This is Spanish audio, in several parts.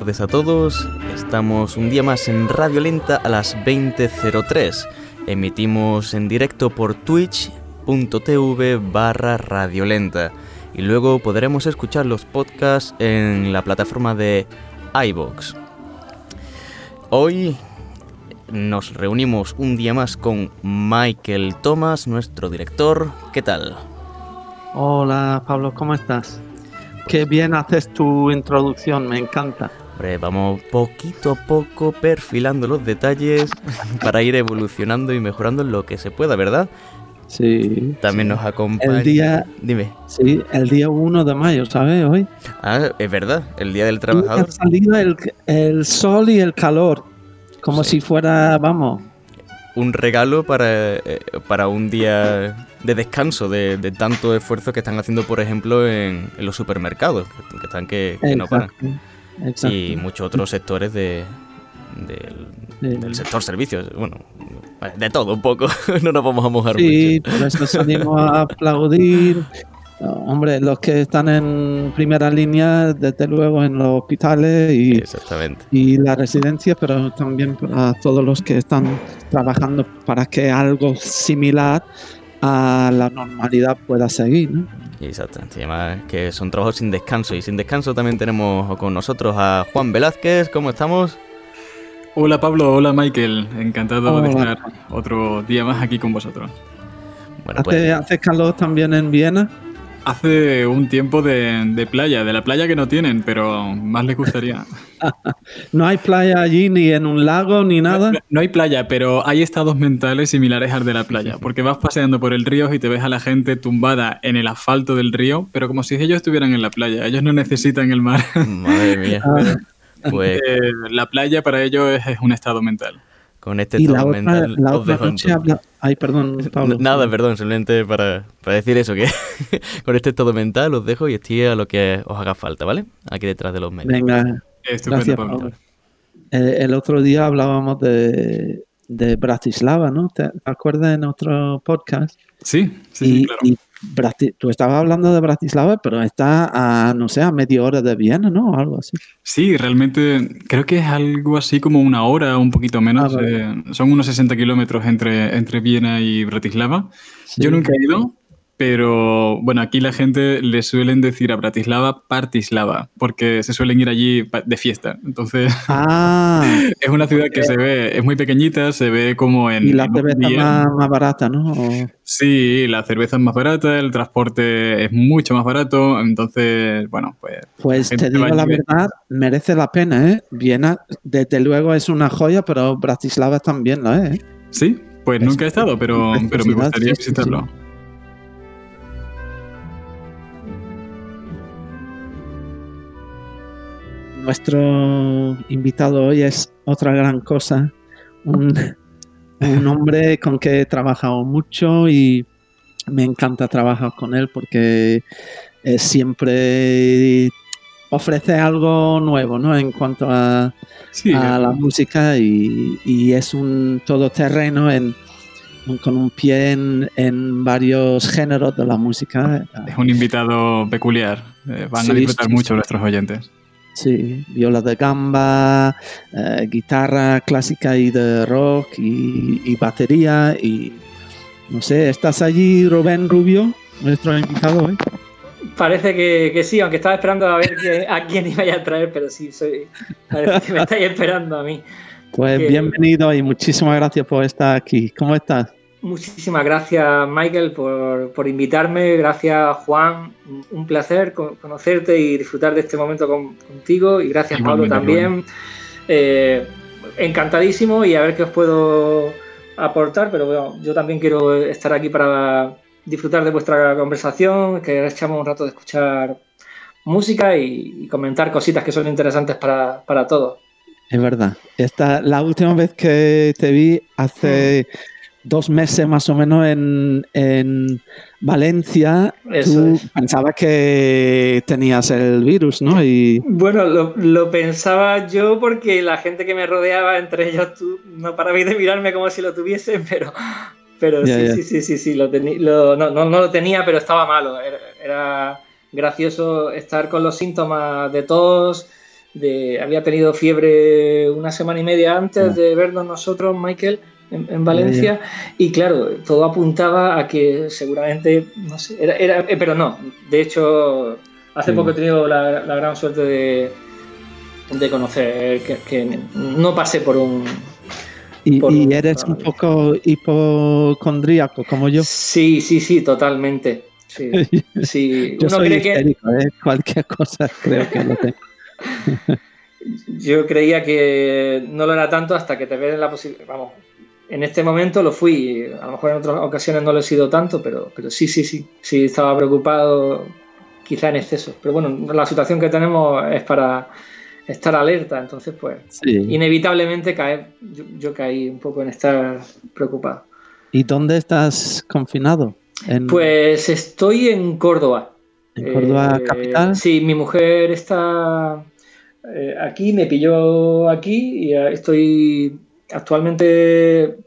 Tardes a todos. Estamos un día más en Radio Lenta a las 20.03. Emitimos en directo por twitch.tv barra radiolenta y luego podremos escuchar los podcasts en la plataforma de iVoox. Hoy nos reunimos un día más con Michael Thomas, nuestro director. ¿Qué tal? Hola Pablo, ¿cómo estás? Qué bien haces tu introducción, me encanta. Vamos poquito a poco perfilando los detalles para ir evolucionando y mejorando lo que se pueda, ¿verdad? Sí. También nos acompaña. El día. Dime. Sí, el día 1 de mayo, ¿sabes? Hoy. Ah, es verdad, el día del trabajador. Ha salido el, el sol y el calor. Como si fuera, vamos. Un regalo para, eh, para un día de descanso de, de, tanto esfuerzo que están haciendo, por ejemplo, en, en los supermercados, que, que están que, que no paran. Exacto. Y muchos otros sectores de, del, del sector servicios. Bueno, de todo un poco. no nos vamos a mojar sí, mucho. por eso salimos a aplaudir. No, hombre, los que están en primera línea, desde luego en los hospitales y, Exactamente. y las residencias, pero también para todos los que están trabajando para que algo similar a la normalidad pueda seguir, ¿no? Exactamente, y además que son trabajos sin descanso. Y sin descanso también tenemos con nosotros a Juan Velázquez. ¿Cómo estamos? Hola Pablo, hola Michael. Encantado hola. de estar otro día más aquí con vosotros. Bueno, pues... ¿Hace, ¿Hace calor también en Viena? Hace un tiempo de, de, playa, de la playa que no tienen, pero más les gustaría. ¿No hay playa allí, ni en un lago, ni nada? No, no, hay playa, pero hay estados mentales similares al de la playa, porque vas paseando por el río y te ves a la gente tumbada en el asfalto del río, pero como si ellos estuvieran en la playa, ellos no necesitan el mar. Madre mía. Pues... Eh, la playa para ellos es, es un estado mental. Con este y estado la otra, mental la os otra dejo en noche habla... Ay, perdón, Pablo. Nada, perdón, simplemente para, para decir eso, que con este estado mental os dejo y estoy a lo que os haga falta, ¿vale? Aquí detrás de los medios. Venga, Estupendo, gracias, Pablo. Pablo. Eh, el otro día hablábamos de, de Bratislava, ¿no? ¿Te acuerdas en otro podcast? Sí, sí, y, sí, claro. y Brati- tú estabas hablando de Bratislava, pero está a, no sé, a media hora de Viena, ¿no? Algo así. Sí, realmente creo que es algo así como una hora, un poquito menos. Ah, vale. eh, son unos 60 kilómetros entre, entre Viena y Bratislava. Sí. Yo nunca he ido, pero bueno, aquí la gente le suelen decir a Bratislava Partislava, porque se suelen ir allí de fiesta. Entonces, Ah, es una ciudad que se ve, es muy pequeñita, se ve como en. y la en cerveza día. más, más barata, ¿no? O- Sí, la cerveza es más barata, el transporte es mucho más barato, entonces, bueno, pues. Pues te digo la verdad, merece la pena, ¿eh? Viena, desde luego es una joya, pero Bratislava también lo es, ¿eh? Sí, pues Es nunca he estado, pero, pero me gustaría sí, sí, Nuestro invitado hoy es otra gran cosa, un, un hombre con que he trabajado mucho y me encanta trabajar con él porque eh, siempre ofrece algo nuevo, ¿no? En cuanto a, Sí, a la música y, y es un todoterreno en, con un pie en, en varios géneros de la música. es un invitado peculiar. eh, van Sí, a disfrutar sí, mucho nuestros oyentes. Sí, viola de gamba, eh, guitarra clásica y de rock y, y batería y no sé, ¿estás allí Rubén Rubio, nuestro invitado hoy? Parece que, que sí, aunque estaba esperando a ver que- a quién iba a traer, pero sí, soy, parece que me estáis esperando a mí. Pues Que- bienvenido y muchísimas gracias por estar aquí. ¿Cómo estás? Muchísimas gracias, Michael, por, por invitarme. Gracias, Juan. Un- placer co- conocerte y disfrutar de este momento con- contigo. Y gracias, Pablo, también. Eh, encantadísimo y a ver qué os puedo aportar. Pero bueno, yo también quiero estar aquí para disfrutar de vuestra conversación, que echamos un rato de escuchar música y, y comentar cositas que son interesantes para, para todos. Es verdad. Esta, la última vez que te vi hace dos meses más o menos en, en Valencia, Eso tú es. pensabas que tenías el virus, ¿no? Y Bueno, lo, lo pensaba yo porque la gente que me rodeaba, entre ellos tú, no parabais de mirarme como si lo tuviesen, pero, pero sí, sí, sí, sí, sí, lo no, no, no lo tenía, pero estaba malo. Era, era gracioso estar con los síntomas de tos, de, había tenido fiebre una semana y media antes de vernos nosotros, Michael, en, Valencia, y claro, todo apuntaba a que seguramente, no sé, era, eh, pero no, de hecho, hace poco he tenido la, gran suerte de, de conocer que, no pasé por un... ¿Y, eres un poco hipocondríaco como yo? Sí, sí, sí, totalmente. Sí, sí. yo soy ¿eh? cualquier cosa creo que lo tengo. Yo creía que no lo era tanto hasta que te ves en la posibilidad. Vamos, en este momento lo fui. A lo mejor en otras ocasiones no lo he sido tanto, pero, pero sí, sí, sí. Sí, estaba preocupado, quizá en exceso. Pero bueno, la situación que tenemos es para estar alerta. Entonces, pues, inevitablemente caer. Yo, caí un poco en estar preocupado. ¿Y dónde estás confinado? Pues estoy en Córdoba. ¿En Córdoba eh, capital? Sí, mi mujer está eh, aquí, me pilló aquí y estoy actualmente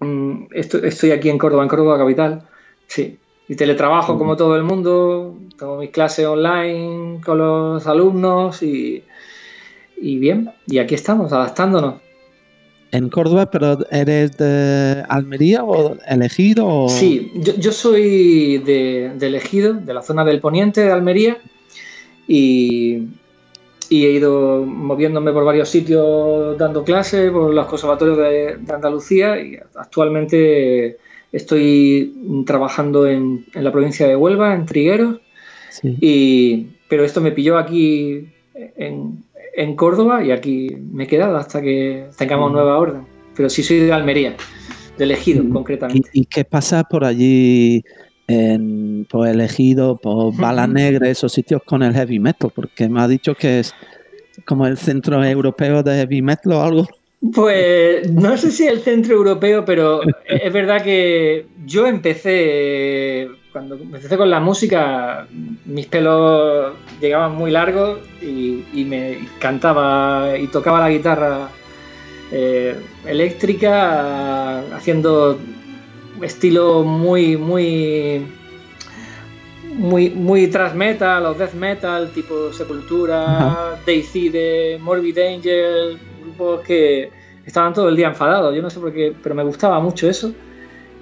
mm, estoy, aquí en Córdoba, en Córdoba capital. Sí. Y teletrabajo como todo el mundo, tengo mis clases online con los alumnos y, y bien, y aquí estamos, adaptándonos. En Córdoba, pero ¿eres de Almería o elegido? Sí, yo, soy de, de, elegido, de la zona del poniente de Almería, y, y he ido moviéndome por varios sitios dando clases por los conservatorios de, Andalucía y actualmente estoy trabajando en, la provincia de Huelva, en Trigueros, y, pero esto me pilló aquí en, Córdoba y aquí me he quedado hasta que tengamos nueva orden. Pero sí soy de Almería, de elegido concretamente. ¿Y, qué pasa por allí? En, por elegido por Bala Negra, esos sitios con el heavy metal, porque me ha dicho que es como el centro europeo de heavy metal o algo. Pues no sé si el centro europeo, pero es verdad que yo empecé, cuando empecé con la música, mis pelos llegaban muy largos y, me cantaba y tocaba la guitarra eh, eléctrica haciendo estilo muy, muy, muy, muy thrash metal o death metal, tipo Sepultura, uh Morbid Angel, grupos que estaban todo el día enfadados. Yo no sé por qué, pero me gustaba mucho eso.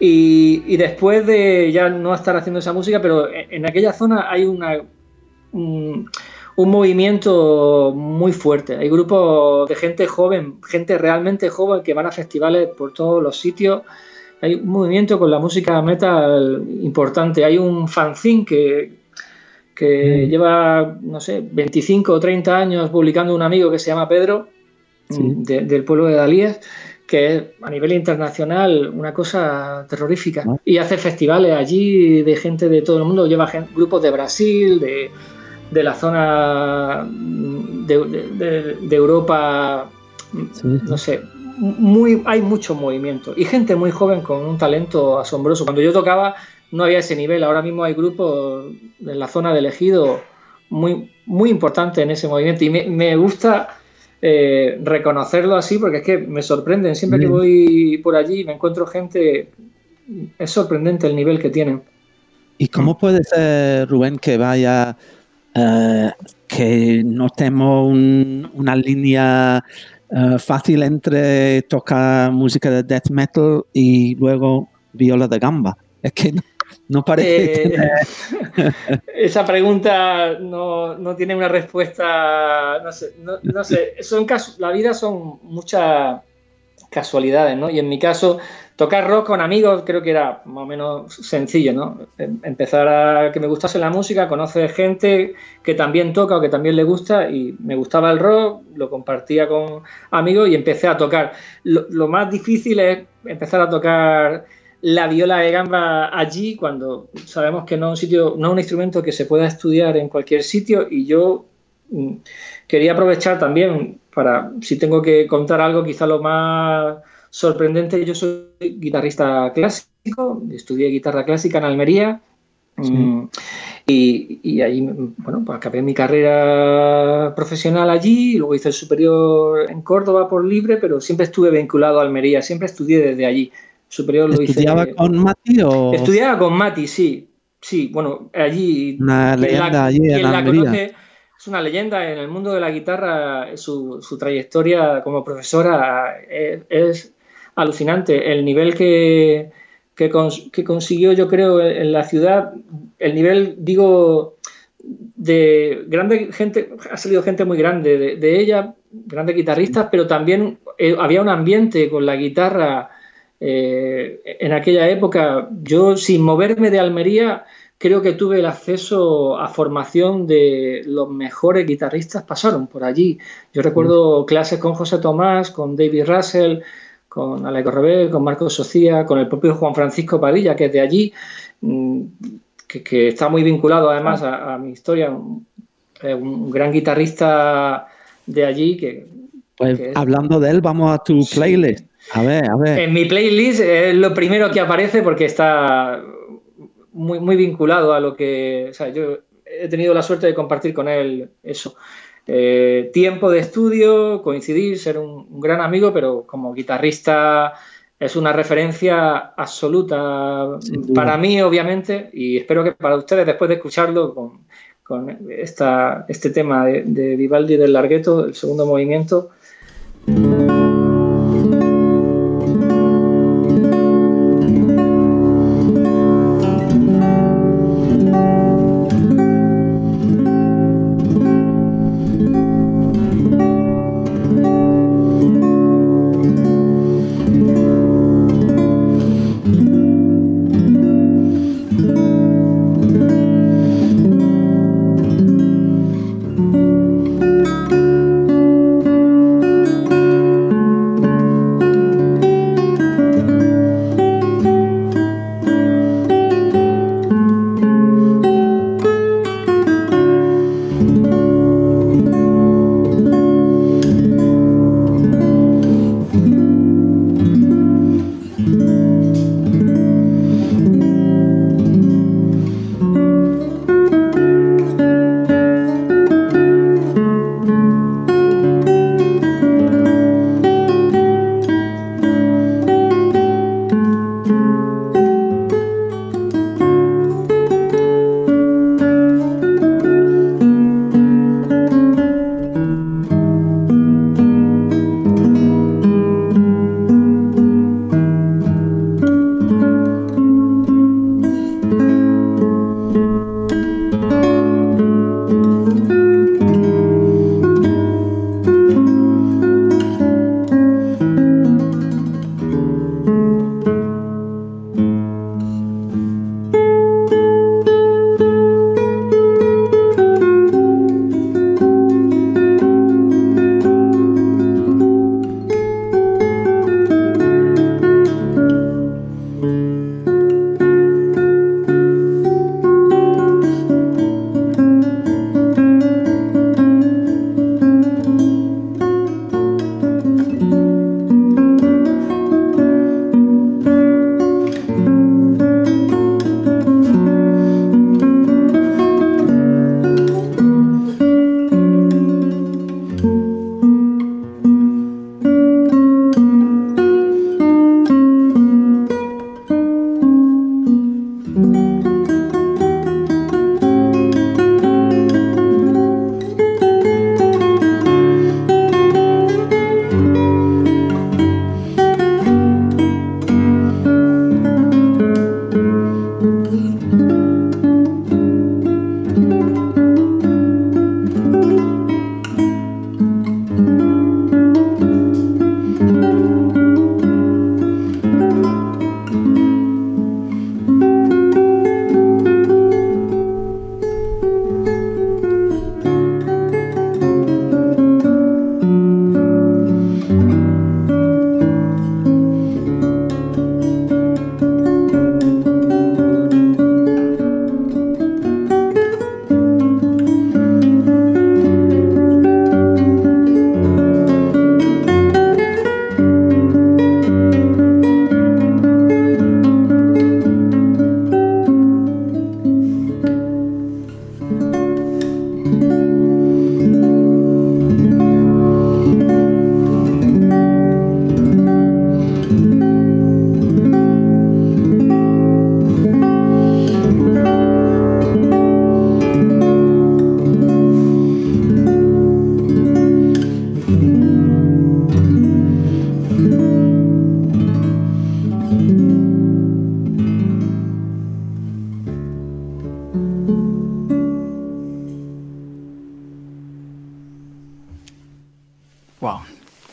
Y, después de ya no estar haciendo esa música, pero en, aquella zona hay una, un, un, movimiento muy fuerte. Hay grupos de gente joven, gente realmente joven que van a festivales por todos los sitios hay un movimiento con la música metal importante. Hay un fanzine que, que mm. lleva, no sé, 25 o 30 años publicando un amigo que se llama Pedro, mm, del pueblo de Dalíes, que es a nivel internacional una cosa terrorífica. Ah. Y hace festivales allí de gente de todo el mundo, lleva grupos de Brasil, de, de la zona de, de Europa, no sé, muy, hay mucho movimiento y gente muy joven con un talento asombroso. Cuando yo tocaba no había ese nivel, ahora mismo hay grupos en la zona de elegido muy, muy importantes en ese movimiento y me, gusta eh, reconocerlo así porque es que me sorprenden. Siempre que voy por allí me encuentro gente, es sorprendente el nivel que tienen. ¿Y cómo puede ser, Rubén, que vaya, eh, que no tenemos una línea eh, fácil entre tocar música de death metal y luego viola de gamba. Es que no, parece. Eh, esa pregunta no, tiene una respuesta. No sé, no, sé. Son la vida son muchas casualidades, ¿no? Y en mi caso, Tocar rock con amigos creo que era más o menos sencillo, ¿no? Em, empezar a que me gustase la música, conocer gente que también toca o que también le gusta y me gustaba el rock, lo compartía con amigos y empecé a tocar. Lo, más difícil es empezar a tocar la viola de gamba allí cuando sabemos que no es un sitio, no es un instrumento que se pueda estudiar en cualquier sitio y yo mm, quería aprovechar también para, si tengo que contar algo, quizá lo más sorprendente. Yo soy guitarrista clásico, estudié guitarra clásica en Almería. Mm, y, y, ahí, bueno, pues acabé mi carrera profesional allí, luego hice el superior en Córdoba por libre, pero siempre estuve vinculado a Almería, siempre estudié desde allí. Superior lo ¿Estudiaba con Mati o...? Estudiaba con Mati, sí. Sí, bueno, allí... Una leyenda allí en Almería. Es una leyenda en el mundo de la guitarra. Su, trayectoria como profesora es, alucinante. El nivel que, que, consiguió, yo creo, en la ciudad, el nivel, digo, de grande gente, ha salido gente muy grande de, ella, grandes guitarristas, pero también eh, había un ambiente con la guitarra eh, en aquella época. Yo, sin moverme de Almería, creo que tuve el acceso a formación de los mejores guitarristas pasaron por allí. Yo recuerdo clases con José Tomás, con David Russell, con Aleco Rebel, con Marcos Socía, con el propio Juan Francisco Padilla, que es de allí, mm, que, está muy vinculado además a, mi historia, un, gran guitarrista de allí que... Pues hablando de él, vamos a tu playlist. A ver, a ver. En mi playlist es lo primero que aparece porque está muy, muy vinculado a lo que. O sea, yo he tenido la suerte de compartir con él eso. Eh, tiempo de estudio, coincidir, ser un, gran amigo, pero como guitarrista es una referencia absoluta para mí, obviamente, y espero que para ustedes, después de escucharlo con, con esta, este tema de, de Vivaldi del Largueto, el segundo movimiento.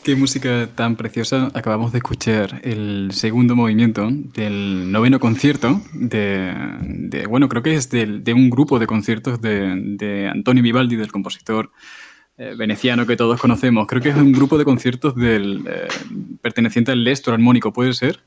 Qué música tan preciosa. Acabamos de escuchar el segundo movimiento del noveno concierto de, bueno, creo que es de, un grupo de conciertos de, Antonio Vivaldi, del compositor eh, veneciano que todos conocemos. Creo que es un grupo de conciertos del eh, perteneciente al Lestro armónico, ¿puede ser?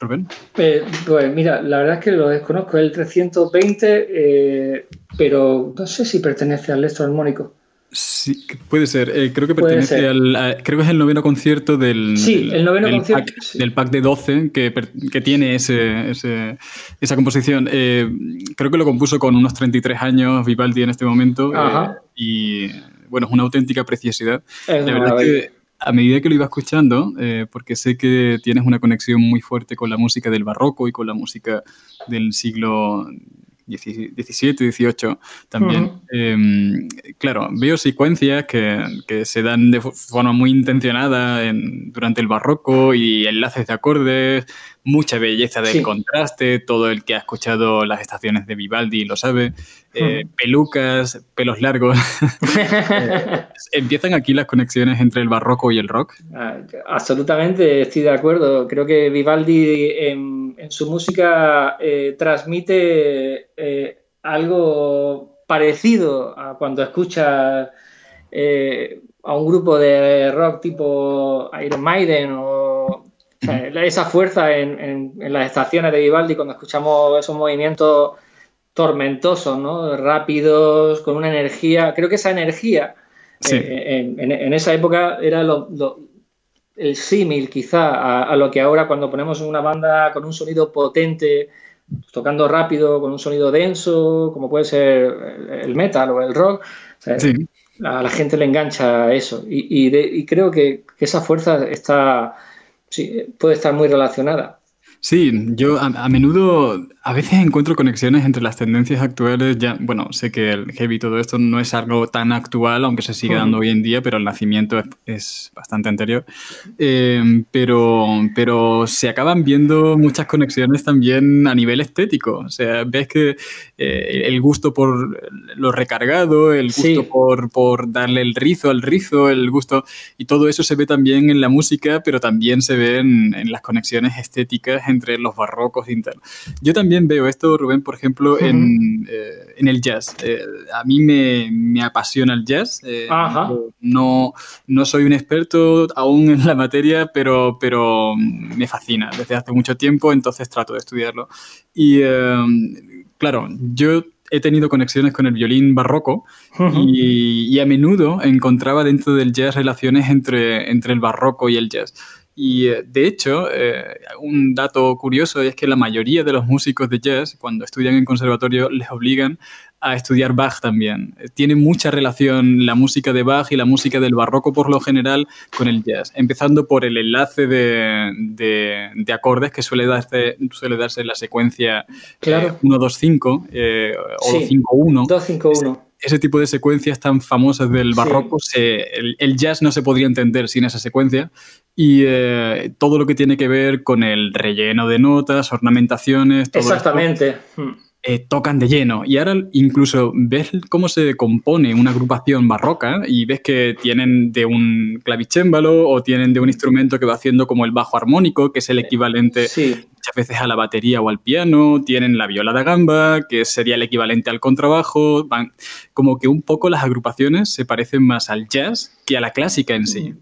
Rubén. Eh, pues mira, la verdad es que lo desconozco, el 320, pero no sé si pertenece al Lestro armónico. Sí, puede ser. Eh, creo que pertenece al. creo que es el noveno concierto del. Sí, el noveno concierto. Pack, Del pack de 12 que, que tiene ese, esa composición. Eh, creo que lo compuso con unos 33 años Vivaldi en este momento. Eh, y bueno, es una auténtica preciosidad. La verdad que a medida que lo iba escuchando, porque sé que tienes una conexión muy fuerte con la música del barroco y con la música del siglo 17, 18 también. Em, claro, veo secuencias que, que, se dan de forma muy intencionada en, durante el barroco y enlaces de acordes, mucha belleza del contraste, todo el que ha escuchado las estaciones de Vivaldi lo sabe, eh, pelucas, pelos largos. Eh, ¿Empiezan aquí las conexiones entre el barroco y el rock? Ah, absolutamente, estoy de acuerdo. Creo que Vivaldi en, su música eh, transmite algo parecido a cuando escucha a un grupo de rock tipo Iron Maiden o esa fuerza en, las estaciones de Vivaldi cuando escuchamos esos movimientos tormentosos, ¿no? rápidos, con una energía. Creo que esa energía eh, en, esa época era el símil quizá a, lo que ahora cuando ponemos una banda con un sonido potente, tocando rápido, con un sonido denso, como puede ser el metal o el rock. a la gente le engancha eso. Y, creo que, esa fuerza está sí, puede estar muy relacionada. Sí, yo a, menudo, a veces encuentro conexiones entre las tendencias actuales. Ya, bueno, sé que el heavy y todo esto no es algo tan actual, aunque se sigue dando hoy en día, pero el nacimiento es, bastante anterior. Em, pero, pero se acaban viendo muchas conexiones también a nivel estético. O sea, ves que eh, el gusto por lo recargado, el gusto por, por darle el rizo al rizo, el gusto, y todo eso se ve también en la música, pero también se ve en, en las conexiones estéticas entre los barrocos internos. Yo también veo esto, Rubén, por ejemplo, en, eh, en, el jazz. Eh, a mí me, me, apasiona el jazz. Eh, no, no soy un experto aún en la materia, pero, pero me fascina desde hace mucho tiempo, entonces trato de estudiarlo. Y claro, yo he tenido conexiones con el violín barroco y, y, a menudo encontraba dentro del jazz relaciones entre, entre el barroco y el jazz. Y eh, de hecho, eh, un dato curioso es que la mayoría de los músicos de jazz, cuando estudian en conservatorio, les obligan a estudiar Bach también. Eh, tiene mucha relación la música de Bach y la música del barroco por lo general con el jazz, empezando por el enlace de, de, acordes que suele darse, suele darse en la secuencia 1-2-5 o 5-1. 2-5-1 ese tipo de secuencias tan famosas del barroco, el, jazz no se podría entender sin esa secuencia y eh, todo lo que tiene que ver con el relleno de notas, ornamentaciones, todo Exactamente. Hmm. Eh, tocan de lleno. Y ahora incluso ves cómo se compone una agrupación barroca y ves que tienen de un clavicémbalo o tienen de un instrumento que va haciendo como el bajo armónico, que es el equivalente muchas veces a la batería o al piano, tienen la viola da gamba, que sería el equivalente al contrabajo. Van, como que un poco las agrupaciones se parecen más al jazz que a la clásica en sí.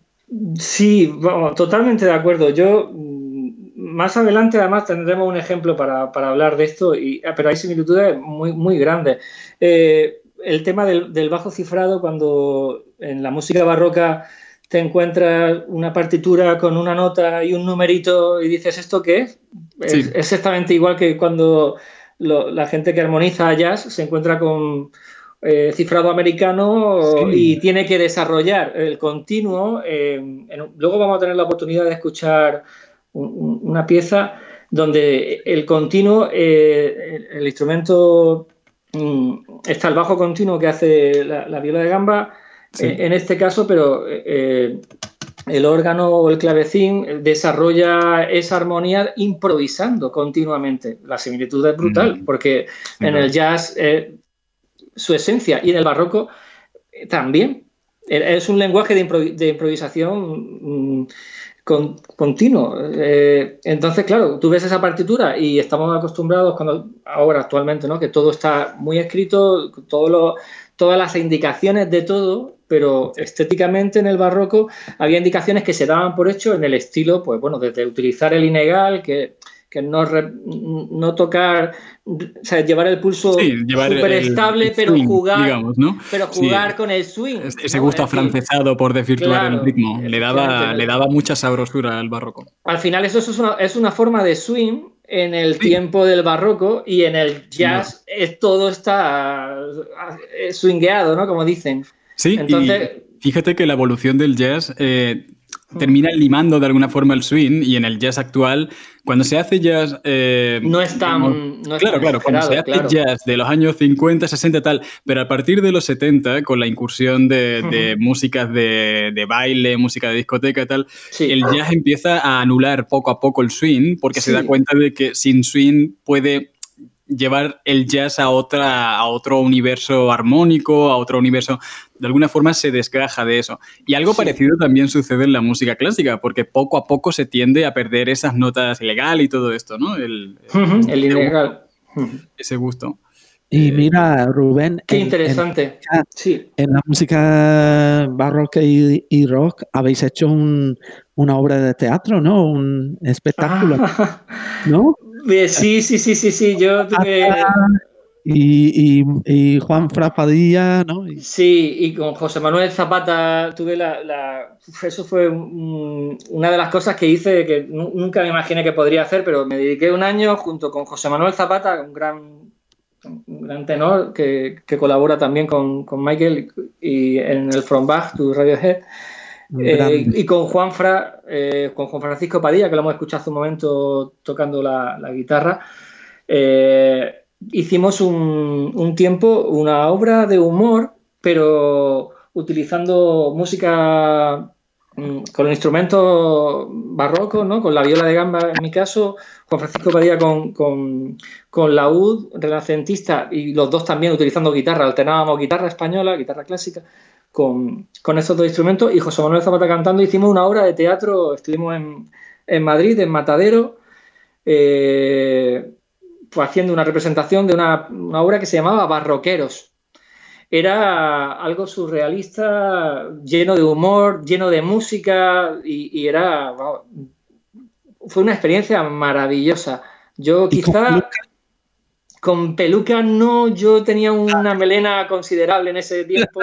Sí, totalmente de acuerdo. Yo más adelante además tendremos un ejemplo para, hablar de esto, y, ah, pero hay similitudes muy, muy grandes. Eh, el tema del, bajo cifrado, cuando en la música barroca te encuentras una partitura con una nota y un numerito y dices, ¿esto qué es? Es exactamente igual que cuando la gente que armoniza jazz se encuentra con eh, cifrado americano y tiene que desarrollar el continuo. Eh, luego vamos a tener la oportunidad de escuchar una pieza donde el continuo, eh, el, instrumento, mm, está el bajo continuo que hace la, viola de gamba, eh, en este caso, pero eh, el órgano o el clavecín desarrolla esa armonía improvisando continuamente. La similitud es brutal, mm. porque en el jazz su esencia y en el barroco también Es un lenguaje de, improvisación mm, continuo. Eh, entonces, claro, tú ves esa partitura y estamos acostumbrados cuando ahora actualmente, ¿no? Que todo está muy escrito, todo todas las indicaciones de todo, pero estéticamente en el barroco había indicaciones que se daban por hecho en el estilo, pues bueno, desde utilizar el inegal, que que no, no tocar, o sea, llevar el pulso súper estable, pero jugar, pero jugar con el swing. Ese gusto afrancesado por desvirtuar el ritmo, le daba, le daba mucha sabrosura al barroco. Al final eso es una, es una forma de swing en el tiempo del barroco y en el jazz es, todo está swingueado, ¿no? Como dicen. Sí, Entonces, fíjate que la evolución del jazz... Eh, termina limando de alguna forma el swing y en el jazz actual, cuando se hace jazz... Eh, no es tan... claro, claro, cuando se hace jazz de los años 50, 60 tal, pero a partir de los 70, con la incursión de, músicas de, baile, música de discoteca y tal, el jazz empieza a anular poco a poco el swing porque se da cuenta de que sin swing puede llevar el jazz a, otra, a otro universo armónico, a otro universo, de alguna forma se desgaja de eso. Y algo parecido también sucede en la música clásica, porque poco a poco se tiende a perder esas notas ilegal y todo esto, ¿no? El, el, ilegal. Ese gusto. Y mira, Rubén. Qué interesante. En, sí. en la música barroca y, rock habéis hecho una obra de teatro, ¿no? Un espectáculo. Ah. ¿No? Sí, sí, sí, sí, sí. Yo tuve. Y, y, Juan Frapadilla, ¿no? Sí, y con José Manuel Zapata tuve la. eso fue una de las cosas que hice que nunca me imaginé que podría hacer, pero me dediqué un año junto con José Manuel Zapata, un gran, un gran tenor que, que colabora también con, con, Michael y en el From Bach, tu Radiohead. Eh, y con Juan, Fra, eh, con Juan Francisco Padilla, que lo hemos escuchado hace un momento tocando la, guitarra, eh, hicimos un, tiempo una obra de humor, pero utilizando música mm, con instrumentos barrocos, ¿no? con la viola de gamba en mi caso, Juan Francisco Padilla con, con, con laúd renacentista y los dos también utilizando guitarra, alternábamos guitarra española, guitarra clásica con, con estos dos instrumentos y José Manuel Zapata cantando. Hicimos una obra de teatro, estuvimos en, en Madrid, en Matadero, eh, pues haciendo una representación de una, una, obra que se llamaba Barroqueros. Era algo surrealista, lleno de humor, lleno de música y, era... fue una experiencia maravillosa. Yo quizá con peluca no, yo tenía una melena considerable en ese tiempo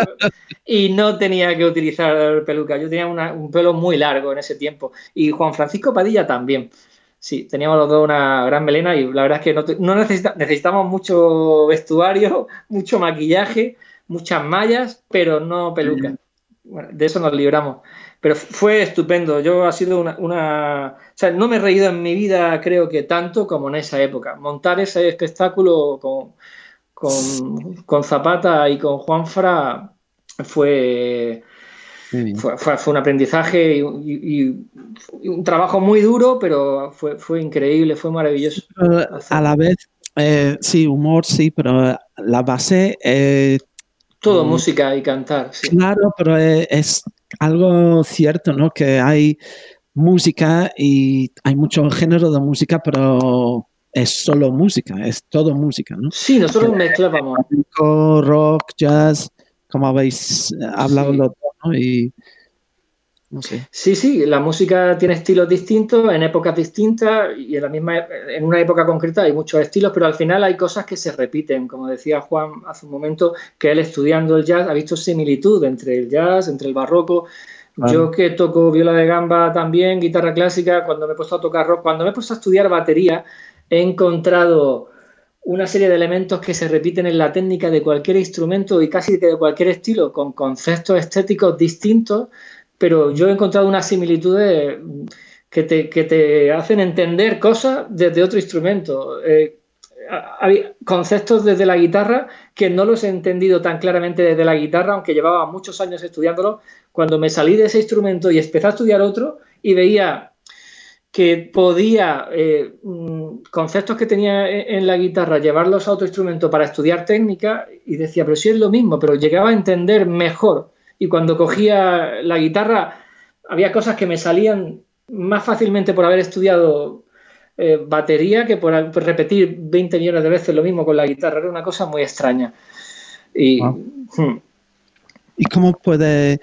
y no tenía que utilizar peluca. Yo tenía un pelo muy largo en ese tiempo. Y Juan Francisco Padilla también. Sí, teníamos los dos una gran melena y la verdad es que no, necesitamos mucho vestuario, mucho maquillaje, muchas mallas, pero no peluca. de eso nos libramos. Pero fue estupendo. Yo ha sido una, O sea, no me he reído en mi vida, creo que tanto como en esa época. Montar ese espectáculo con, con, Zapata y con Juanfra fue. Fue, fue, un aprendizaje y, un trabajo muy duro, pero fue, fue increíble, fue maravilloso. A la vez, eh, sí, humor, sí, pero la base. Eh, Todo mm, música y cantar. Claro, pero es algo cierto, ¿no? Que hay música y hay mucho género de música, pero es solo música, es todo música, ¿no? Sí, nosotros mezclábamos. Rock, jazz, como habéis hablado los dos, ¿no? Y Sí, sí, la música tiene estilos distintos, en épocas distintas y en la misma en una época concreta hay muchos estilos, pero al final hay cosas que se repiten, como decía Juan hace un momento, que él estudiando el jazz ha visto similitud entre el jazz, entre el barroco. Yo que toco viola de gamba también, guitarra clásica, cuando me he puesto a tocar rock, cuando me he puesto a estudiar batería, he encontrado una serie de elementos que se repiten en la técnica de cualquier instrumento y casi de cualquier estilo, con conceptos estéticos distintos, pero yo he encontrado unas similitudes que te, que te hacen entender cosas desde otro instrumento. Eh, hay conceptos desde la guitarra que no los he entendido tan claramente desde la guitarra, aunque llevaba muchos años estudiándolo. Cuando me salí de ese instrumento y empecé a estudiar otro y veía que podía eh, mm, conceptos que tenía e, en la guitarra llevarlos a otro instrumento para estudiar técnica y decía, pero sí es lo mismo, pero llegaba a entender mejor y cuando cogía la guitarra había cosas que me salían más fácilmente por haber estudiado eh, batería que por, repetir 20 millones de veces lo mismo con la guitarra. Era una cosa muy extraña. Y, ah. hmm. ¿Y cómo puede,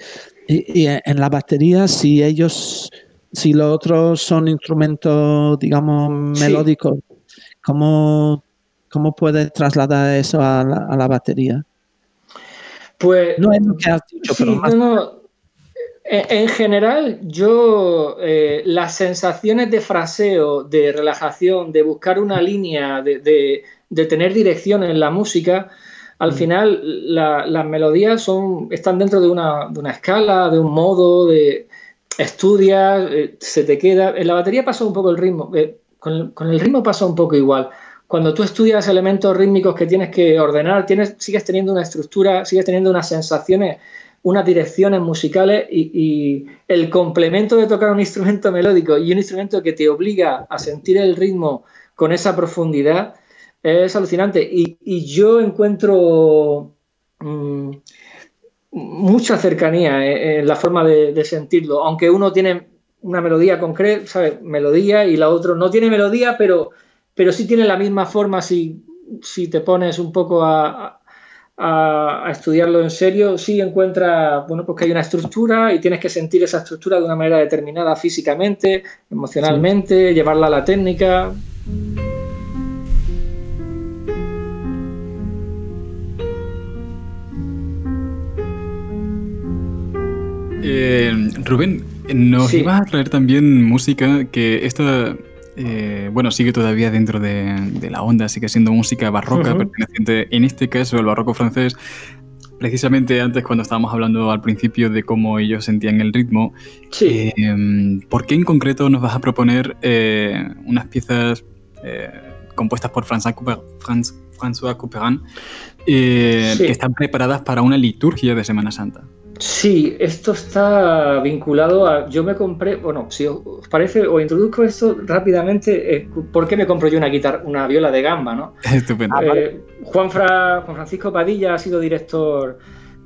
y, en la batería, si ellos, si los otros son instrumentos, digamos, melódicos, ¿cómo, ¿cómo puedes trasladar eso a la, batería? Pues. No es lo que has dicho, pero más. En general, yo eh, las sensaciones de fraseo, de relajación, de buscar una línea, de, tener dirección en la música, al final las melodías son, están dentro de una, escala, de un modo, de estudias, eh, se te queda. En la batería pasa un poco el ritmo, eh, con, el ritmo pasa un poco igual. Cuando tú estudias elementos rítmicos que tienes que ordenar, sigues teniendo una estructura, sigues teniendo unas sensaciones unas direcciones musicales y, el complemento de tocar un instrumento melódico y un instrumento que te obliga a sentir el ritmo con esa profundidad es alucinante. Y, yo encuentro mm, mucha cercanía en, la forma de, sentirlo, aunque uno tiene una melodía concreta, ¿sabes? Melodía y la otra no tiene melodía, pero, pero sí tiene la misma forma si, si te pones un poco a a, estudiarlo en serio, sí encuentra, bueno, pues que hay una estructura y tienes que sentir esa estructura de una manera determinada físicamente, emocionalmente, llevarla a la técnica. Eh, Rubén, nos ibas a traer también música que esta eh, bueno, sigue todavía dentro de, la onda, sigue siendo música barroca, perteneciente en este caso al barroco francés. Precisamente antes, cuando estábamos hablando al principio de cómo ellos sentían el ritmo, eh, ¿por qué en concreto nos vas a proponer eh, unas piezas compuestas por François, Couperin que están preparadas para una liturgia de Semana Santa? Sí, esto está vinculado a. Yo me compré. Bueno, si os parece, os introduzco esto rápidamente. Eh, ¿Por qué me compro yo una guitarra, una viola de gamba, no? Estupendo. Eh, Juan, Juan Francisco Padilla ha sido director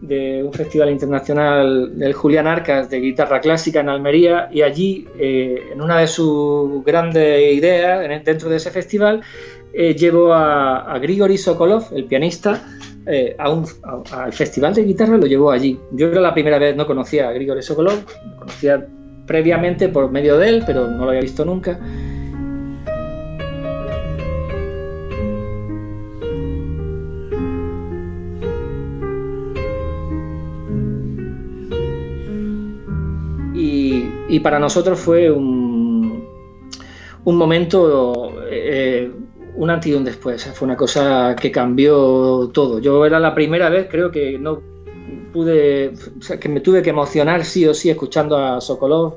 de un festival internacional del Julián Arcas de guitarra clásica en Almería y allí, eh, en una de sus grandes ideas dentro de ese festival, llevó a, a Grigori Sokolov, el pianista, eh, al festival de guitarra lo llevó allí. Yo era la primera vez, no conocía a Grigori Sokolov, lo conocía previamente por medio de él, pero no lo había visto nunca. Y, para nosotros fue un, un momento eh, un antes y un después. Fue una cosa que cambió todo. Yo era la primera vez, creo que no pude, que me tuve que emocionar sí o sí escuchando a Sokolov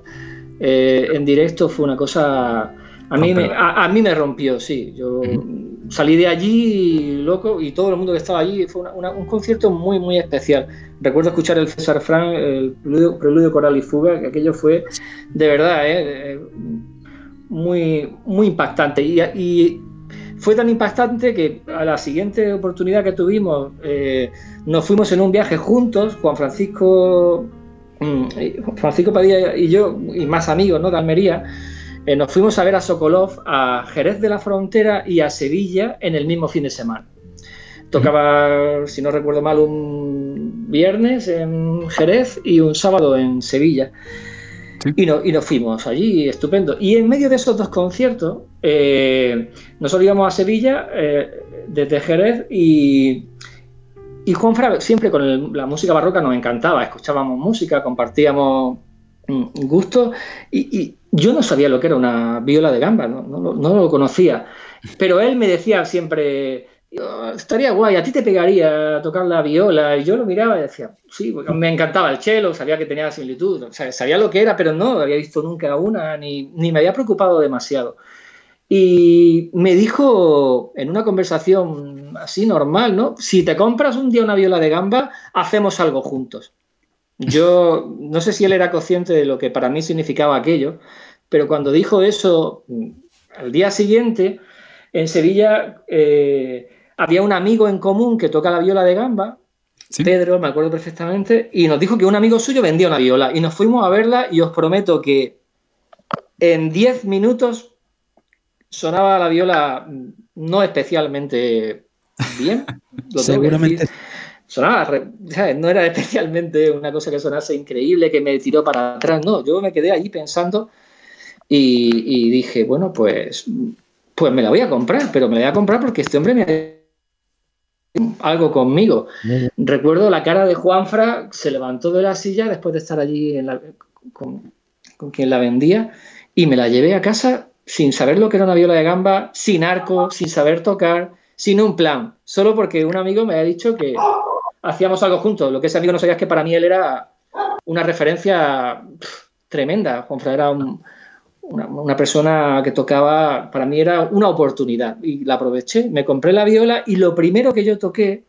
eh, en directo. Fue una cosa, a mí, me, a, mí me rompió, sí. Yo salí de allí loco y todo el mundo que estaba allí fue un concierto muy, muy especial. Recuerdo escuchar el César Frank, el preludio, coral y fuga, que aquello fue de verdad, eh, muy, muy impactante. y fue tan impactante que a la siguiente oportunidad que tuvimos eh, nos fuimos en un viaje juntos, Juan Francisco, mm, Francisco Padilla y yo, y más amigos ¿no? de Almería, eh, nos fuimos a ver a Sokolov, a Jerez de la Frontera y a Sevilla en el mismo fin de semana. Tocaba, si no recuerdo mal, un viernes en Jerez y un sábado en Sevilla. Y, y, nos fuimos allí, estupendo. Y en medio de esos dos conciertos, eh, nosotros íbamos a Sevilla eh, desde Jerez y, y Juan siempre con la música barroca nos encantaba, escuchábamos música, compartíamos mm, gustos y, yo no sabía lo que era una viola de gamba, no, no lo conocía. Pero él me decía siempre, estaría guay, a ti te pegaría tocar la viola. Y yo lo miraba y decía, sí, me encantaba el cello, sabía que tenía similitud, o sea, sabía lo que era, pero no había visto nunca una, ni, ni me había preocupado demasiado. Y me dijo en una conversación así normal, ¿no? Si te compras un día una viola de gamba, hacemos algo juntos. Yo no sé si él era consciente de lo que para mí significaba aquello, pero cuando dijo eso, al día siguiente, en Sevilla, eh, había un amigo en común que toca la viola de gamba Pedro, me acuerdo perfectamente, y nos dijo que un amigo suyo vendía una viola y nos fuimos a verla y os prometo que en 10 minutos sonaba la viola no especialmente bien. Seguramente. Sonaba, no era especialmente una cosa que sonase increíble, que me tiró para atrás, no, yo me quedé allí pensando y, dije, bueno, pues, pues me la voy a comprar, pero me la voy a comprar porque este hombre me ha algo conmigo. Recuerdo la cara de Juanfra, se levantó de la silla después de estar allí con, con, quien la vendía y me la llevé a casa sin saber lo que era una viola de gamba, sin arco, sin saber tocar, sin un plan, solo porque un amigo me ha dicho que hacíamos algo juntos. Lo que ese amigo no sabía es que para mí él era una referencia tremenda. Juanfra era un, una, persona que tocaba, para mí era una oportunidad y la aproveché, me compré la viola y lo primero que yo toqué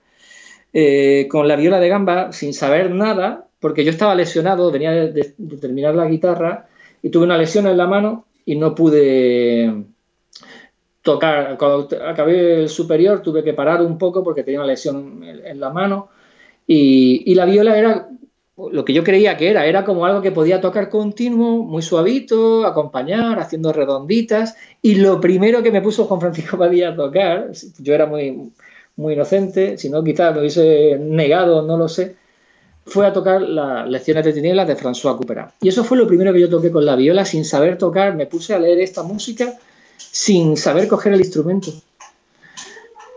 eh, con la viola de gamba, sin saber nada, porque yo estaba lesionado, venía de, terminar la guitarra y tuve una lesión en la mano y no pude tocar. Cuando acabé el superior tuve que parar un poco porque tenía una lesión en, la mano y, y la viola era lo que yo creía que era, era como algo que podía tocar continuo, muy suavito, acompañar, haciendo redonditas. Y lo primero que me puso Juan Francisco Padilla a tocar, yo era muy, muy inocente, si no quizás me hubiese negado, no lo sé, fue a tocar las lecciones de tinieblas de François Couperin. Y eso fue lo primero que yo toqué con la viola, sin saber tocar, me puse a leer esta música sin saber coger el instrumento.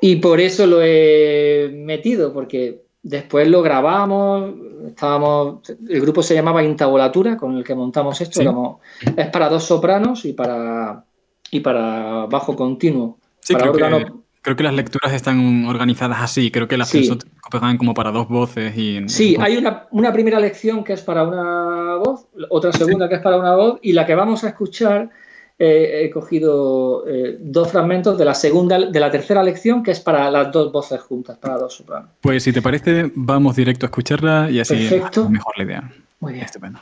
Y por eso lo he metido, porque Después lo grabamos, estábamos, el grupo se llamaba Intabolatura, con el que montamos esto, es para dos sopranos y para, y para bajo continuo. creo, que, las lecturas están organizadas así, creo que las sí. pegan como para dos voces. Y, sí, hay una, una, primera lección que es para una voz, otra segunda que es para una voz, y la que vamos a escuchar he cogido eh, dos fragmentos de la segunda, de la tercera lección, que es para las dos voces juntas, para dos sopranos. Pues si te parece, vamos directo a escucharla y así mejor la idea. Muy bien. Estupendo.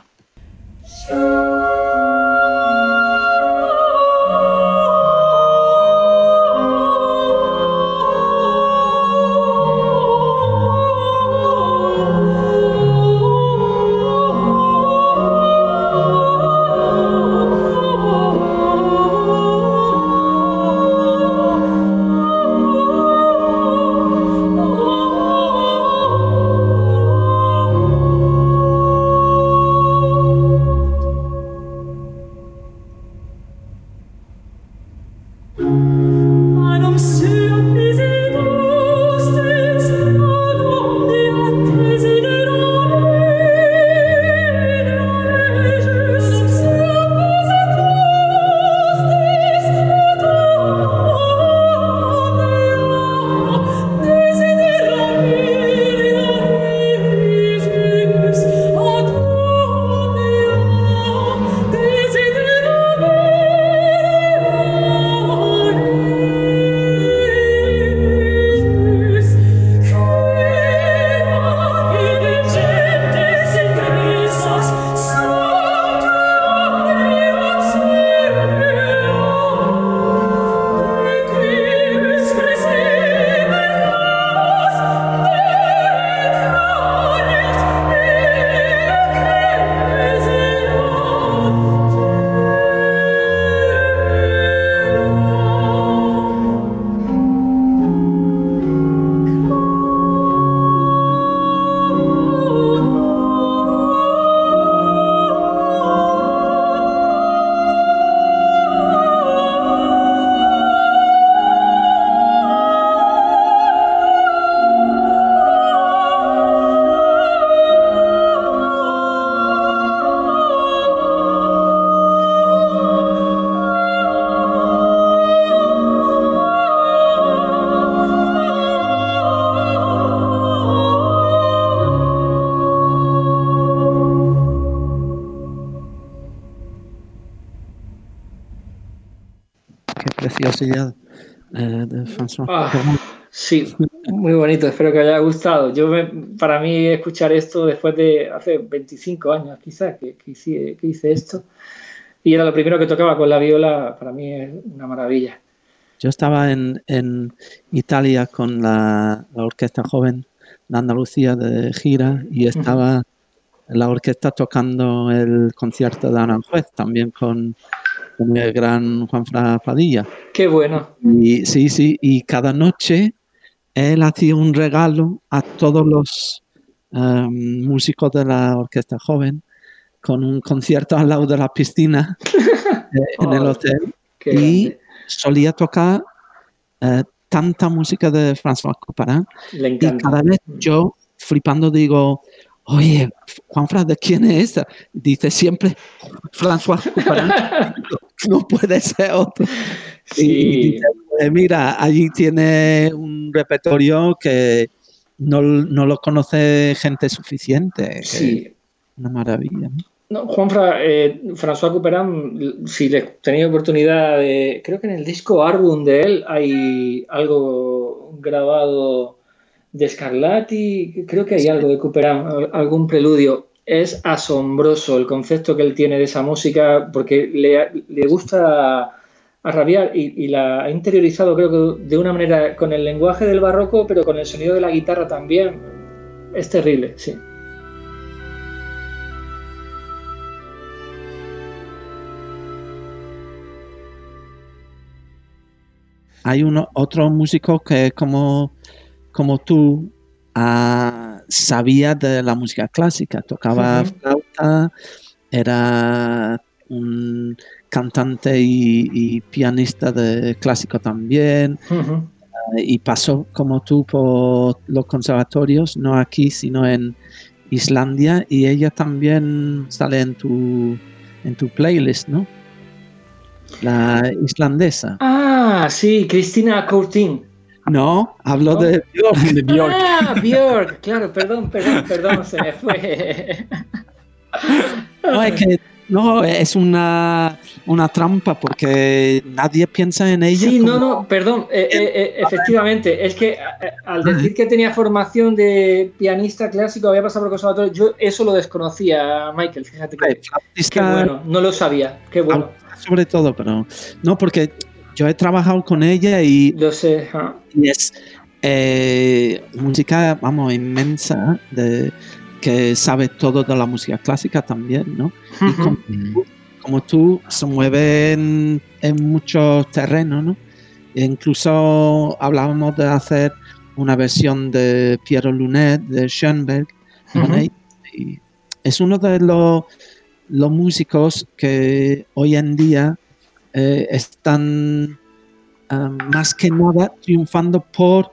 Eh, de François. Ah, sí, muy bonito, espero que haya gustado. Yo para mí escuchar esto después de hace 25 años quizás que, hice, que, hice, esto y era lo primero que tocaba con la viola, para mí es una maravilla. Yo estaba en, en Italia con la, la, orquesta joven de Andalucía de gira y estaba la orquesta tocando el concierto de Aranjuez también con, con el gran Juan Padilla. Qué bueno. Y, sí, sí, y cada noche él hacía un regalo a todos los um, músicos de la orquesta joven con un concierto al lado de la piscina eh, en el hotel y grande. solía tocar eh, tanta música de François Couperin y cada vez yo flipando digo, oye, Juanfran, ¿de quién es esta? Dice siempre François Couperin. no puede ser otro. Y Sí. dice, "Eh, mira, allí tiene un repertorio que no, no lo conoce gente suficiente. Sí. Una maravilla. ¿no? No, Juanfra, eh, François Couperin, si le tenéis oportunidad de. Creo que en el disco Arbum de él hay algo grabado de Scarlatti, creo que hay algo de Couperin, al- algún preludio. Es asombroso el concepto que él tiene de esa música porque le, le gusta a rabiar y, la ha interiorizado, creo que de una manera con el lenguaje del barroco, pero con el sonido de la guitarra también. Es terrible, sí. Hay uno, otro músico que como, como tú sabía de la música clásica, tocaba flauta, era un cantante y, y pianista de clásico también, eh, y pasó como tú por los conservatorios, no aquí, sino en Islandia, y ella también sale en tu, en tu playlist, ¿no? La islandesa. Ah, sí, Cristina Courtin. No, hablo ¿No? de Björk. De Björk. Ah, Björk, claro, perdón, perdón, perdón, se me fue. No, es que no, es una, una trampa porque nadie piensa en ella. Sí, no, como- no, perdón, eh, eh, eh, efectivamente, es que al decir que tenía formación de pianista clásico, había pasado por el conservatorio, yo eso lo desconocía, Michael, fíjate que, qué bueno, no lo sabía, qué bueno, sobre todo, pero no, porque yo he trabajado con ella y, lo sé. y es eh, música, vamos, inmensa, de, que sabe todo de la música clásica también, ¿no? Y como, como tú, se mueve en, en muchos terrenos, ¿no? E incluso hablábamos de hacer una versión de Piero Lunet, de Schoenberg, y es uno de los, los músicos que hoy en día eh, están ah, más que nada triunfando por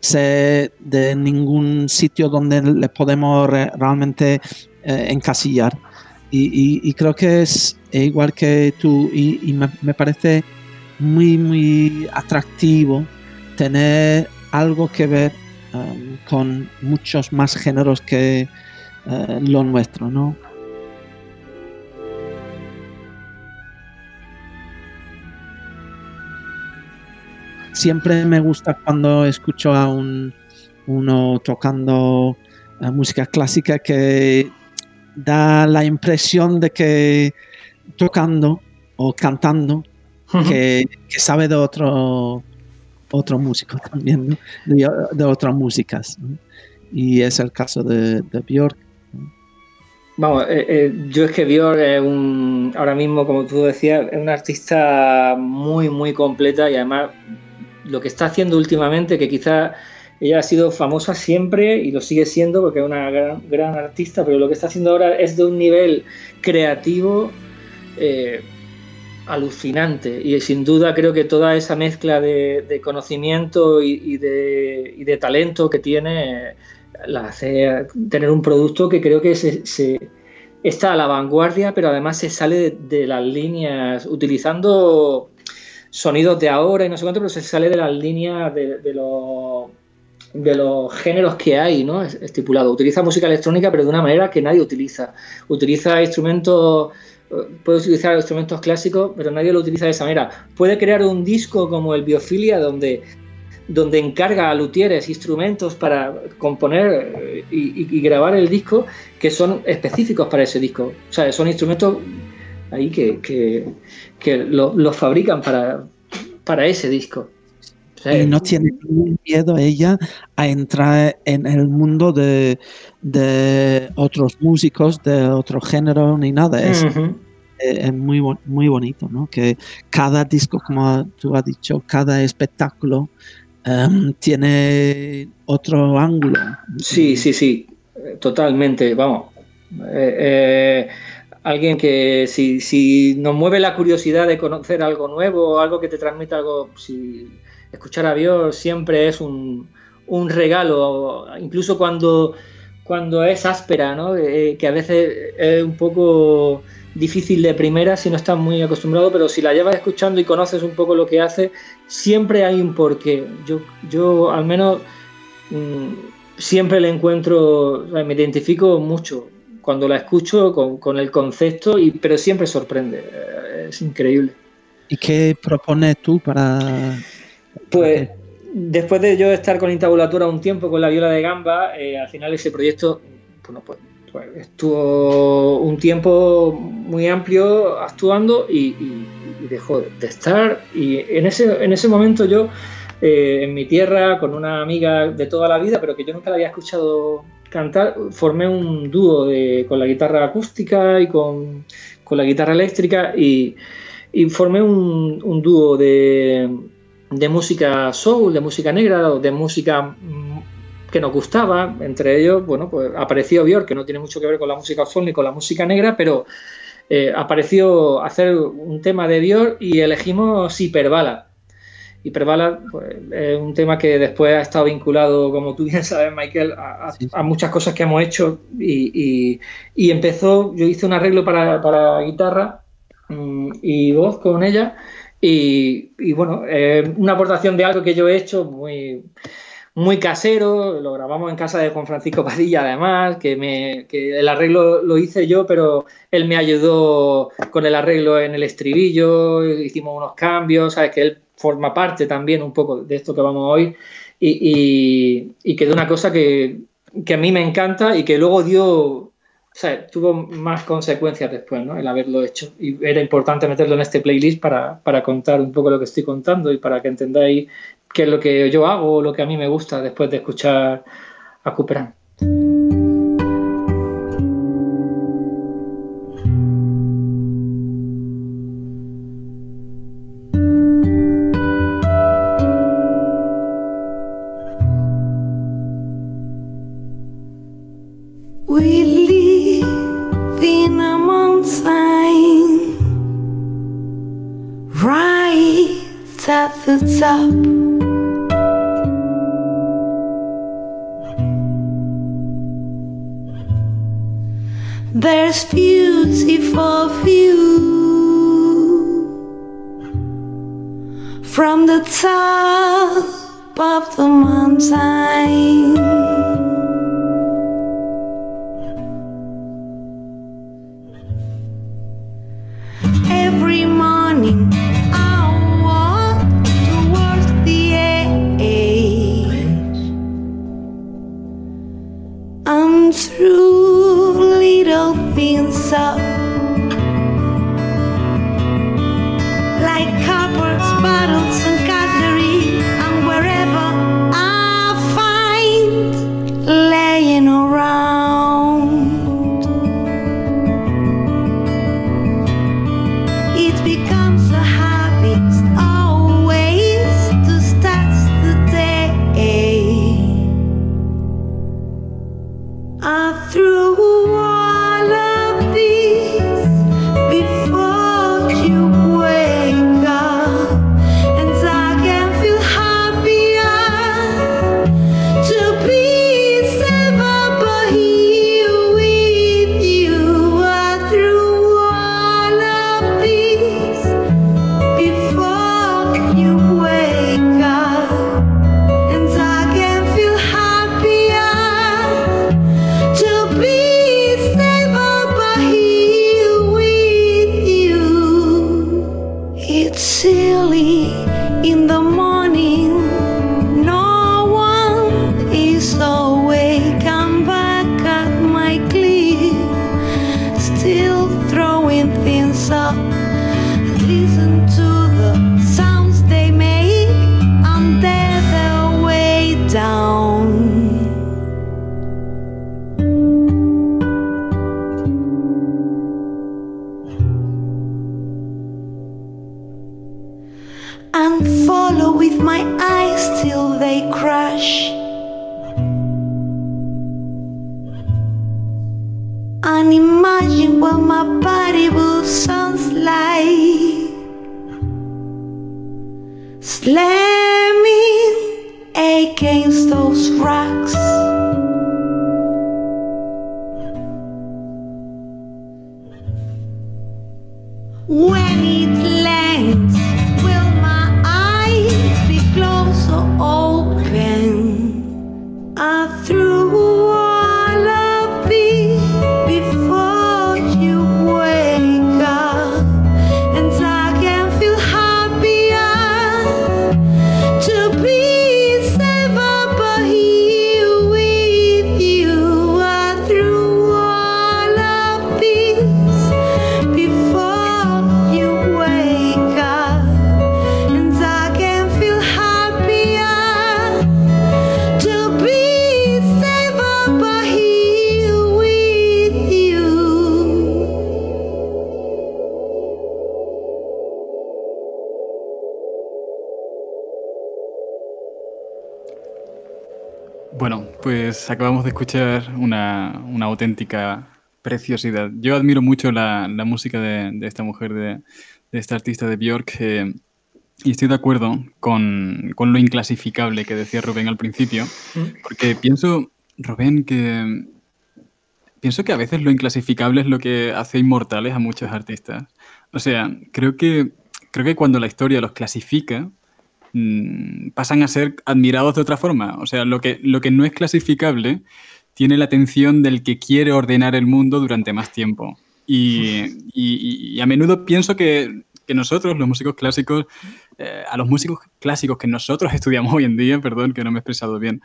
ser de ningún sitio donde les podemos re- realmente eh, encasillar. Y, creo que es igual que tú, y, me, parece muy, muy atractivo tener algo que ver con muchos más géneros que eh, lo nuestro, ¿no? Siempre me gusta cuando escucho a un, uno tocando eh, música clásica que da la impresión de que tocando o cantando que, que sabe de otro otro músico también, ¿no? de, de otras músicas. ¿no? Y es el caso de, de Björk. Vamos, eh, eh, yo es que Björk es un, ahora mismo, como tú decías, es una artista muy, muy completa y además lo que está haciendo últimamente, que quizás ella ha sido famosa siempre y lo sigue siendo porque es una gran, gran artista, pero lo que está haciendo ahora es de un nivel creativo eh, alucinante. Y sin duda creo que toda esa mezcla de, conocimiento y, de, y, de, talento que tiene la hace tener un producto que creo que está a la vanguardia, pero además se sale de, las líneas utilizando sonidos de ahora y no sé cuánto, pero se sale de las líneas de, los de los géneros que hay, ¿no? Estipulado. Utiliza música electrónica, pero de una manera que nadie utiliza. Utiliza instrumentos, puede utilizar instrumentos clásicos, pero nadie lo utiliza de esa manera. Puede crear un disco como el Biofilia, donde, donde encarga a luthieres instrumentos para componer y, y, y, grabar el disco que son específicos para ese disco. O sea, son instrumentos ahí que, que, que lo fabrican para, para ese disco. Y no tiene ningún miedo ella a entrar en el mundo de, otros músicos, de otro género, ni nada. Es, es muy, muy bonito, ¿no? Que cada disco, como tú has dicho, cada espectáculo em, tiene otro ángulo. Sí, sí, sí, totalmente, vamos. Eh, eh, alguien que si, si, nos mueve la curiosidad de conocer algo nuevo, algo que te transmita algo, si escuchar a Dios siempre es un, un regalo, incluso cuando, cuando es áspera, ¿no? Eh, que a veces es un poco difícil de primera si no estás muy acostumbrado, pero si la llevas escuchando y conoces un poco lo que hace, siempre hay un porqué. Yo, yo al menos mm, siempre le encuentro, me identifico mucho cuando la escucho con, el concepto, y, pero siempre sorprende, es increíble. ¿Y qué propones tú para...? Pues después de yo estar con Intabulatura un tiempo con la viola de gamba, eh, al final ese proyecto, bueno, pues pues, estuvo un tiempo muy amplio actuando y, dejó de estar. Y en ese, en ese momento yo, eh, en mi tierra, con una amiga de toda la vida, pero que yo nunca la había escuchado cantar, formé un dúo con la guitarra acústica y con, la guitarra eléctrica y, formé un, dúo de, música soul, de música negra, de música que nos gustaba, entre ellos, bueno, pues apareció Björk, que no tiene mucho que ver con la música soul ni con la música negra, pero eh, apareció hacer un tema de Björk y elegimos Hiperbala. Hiperbala pues, es un tema que después ha estado vinculado, como tú bien sabes, Michael, a, muchas cosas que hemos hecho y, empezó, yo hice un arreglo para, guitarra mm, y voz con ella y, y bueno, una aportación de algo que yo he hecho muy muy casero, lo grabamos en casa de Juan Francisco Padilla además, que, me, que el arreglo lo hice yo, pero él me ayudó con el arreglo en el estribillo, hicimos unos cambios, sabes que él forma parte también un poco de esto que vamos hoy y, y, que de una cosa que, a mí me encanta y que luego dio, o sea, tuvo más consecuencias después, ¿no? El haberlo hecho. Y era importante meterlo en este playlist para, para contar un poco lo que estoy contando y para que entendáis que es lo que yo hago, lo que a mí me gusta después de escuchar a Cooperán. up. There's beauty for view from the top of the mountain. through. Acabamos de escuchar una, una auténtica preciosidad. Yo admiro mucho la, la música de, de esta mujer, de, de esta artista de Björk, eh, y estoy de acuerdo con, con lo inclasificable que decía Rubén al principio, porque pienso, Rubén, que pienso que a veces lo inclasificable es lo que hace inmortales a muchos artistas. O sea, creo que, creo que cuando la historia los clasifica, mm, pasan a ser admirados de otra forma. O sea, lo que, lo que no es clasificable tiene la atención del que quiere ordenar el mundo durante más tiempo. Y, y- y a menudo pienso que, que nosotros, los músicos clásicos, eh, a los músicos clásicos que nosotros estudiamos hoy en día, perdón que no me he expresado bien,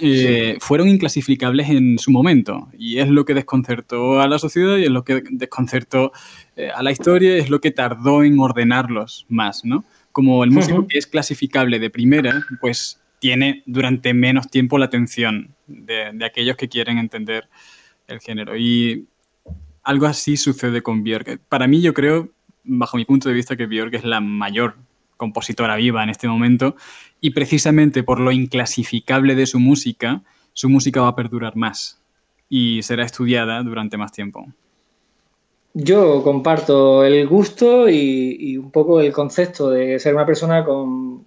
eh, fueron inclasificables en su momento. Y es lo que desconcertó a la sociedad y es lo que desconcertó eh, a la historia, es lo que tardó en ordenarlos más, ¿no? Como el músico que es clasificable de primera, pues tiene durante menos tiempo la atención de, de aquellos que quieren entender el género. Y algo así sucede con Björk. Para mí, yo creo, bajo mi punto de vista, que Björk es la mayor compositora viva en este momento y precisamente por lo inclasificable de su música, su música va a perdurar más y será estudiada durante más tiempo. Yo comparto el gusto y, y un poco el concepto de ser una persona con,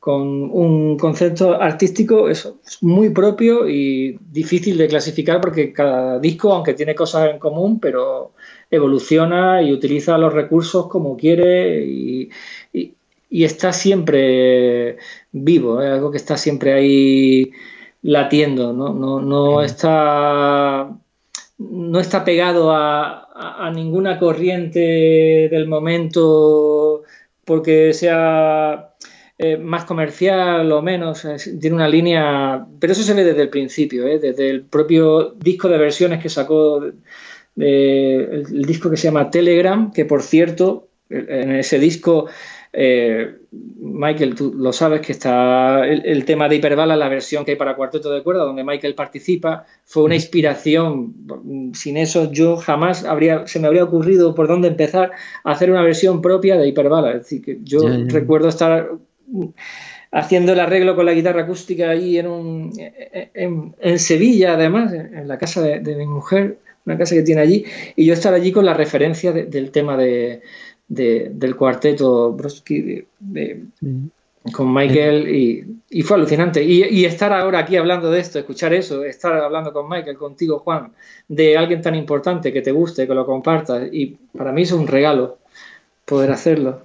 con un concepto artístico es muy propio y difícil de clasificar porque cada disco, aunque tiene cosas en común, pero evoluciona y utiliza los recursos como quiere y, y- y está siempre vivo, es algo que está siempre ahí latiendo, no, no, no está no está pegado a, a- ninguna corriente del momento porque sea eh, más comercial o menos, tiene una línea, pero eso se ve desde el principio, ¿eh? desde el propio disco de versiones que sacó, el, el disco que se llama Telegram, que por cierto, en ese disco, eh, Michael, tú lo sabes que está el, el tema de Hiperbala, la versión que hay para cuarteto de cuerda, donde Michael participa, fue una inspiración. Sin eso yo jamás habría, se me habría ocurrido por dónde empezar a hacer una versión propia de Hiperbala. Es decir, que yo recuerdo estar haciendo el arreglo con la guitarra acústica ahí en, un, en, en Sevilla, además, en la casa de, de mi mujer, una casa que tiene allí, y yo estar allí con la referencia de- del tema de, de- del cuarteto Brodsky de- de- Sí. con Michael y, y fue alucinante. Y, y estar ahora aquí hablando de esto, escuchar eso, estar hablando con Michael, contigo, Juan, de alguien tan importante que te guste, que lo compartas, y para mí es un regalo poder hacerlo.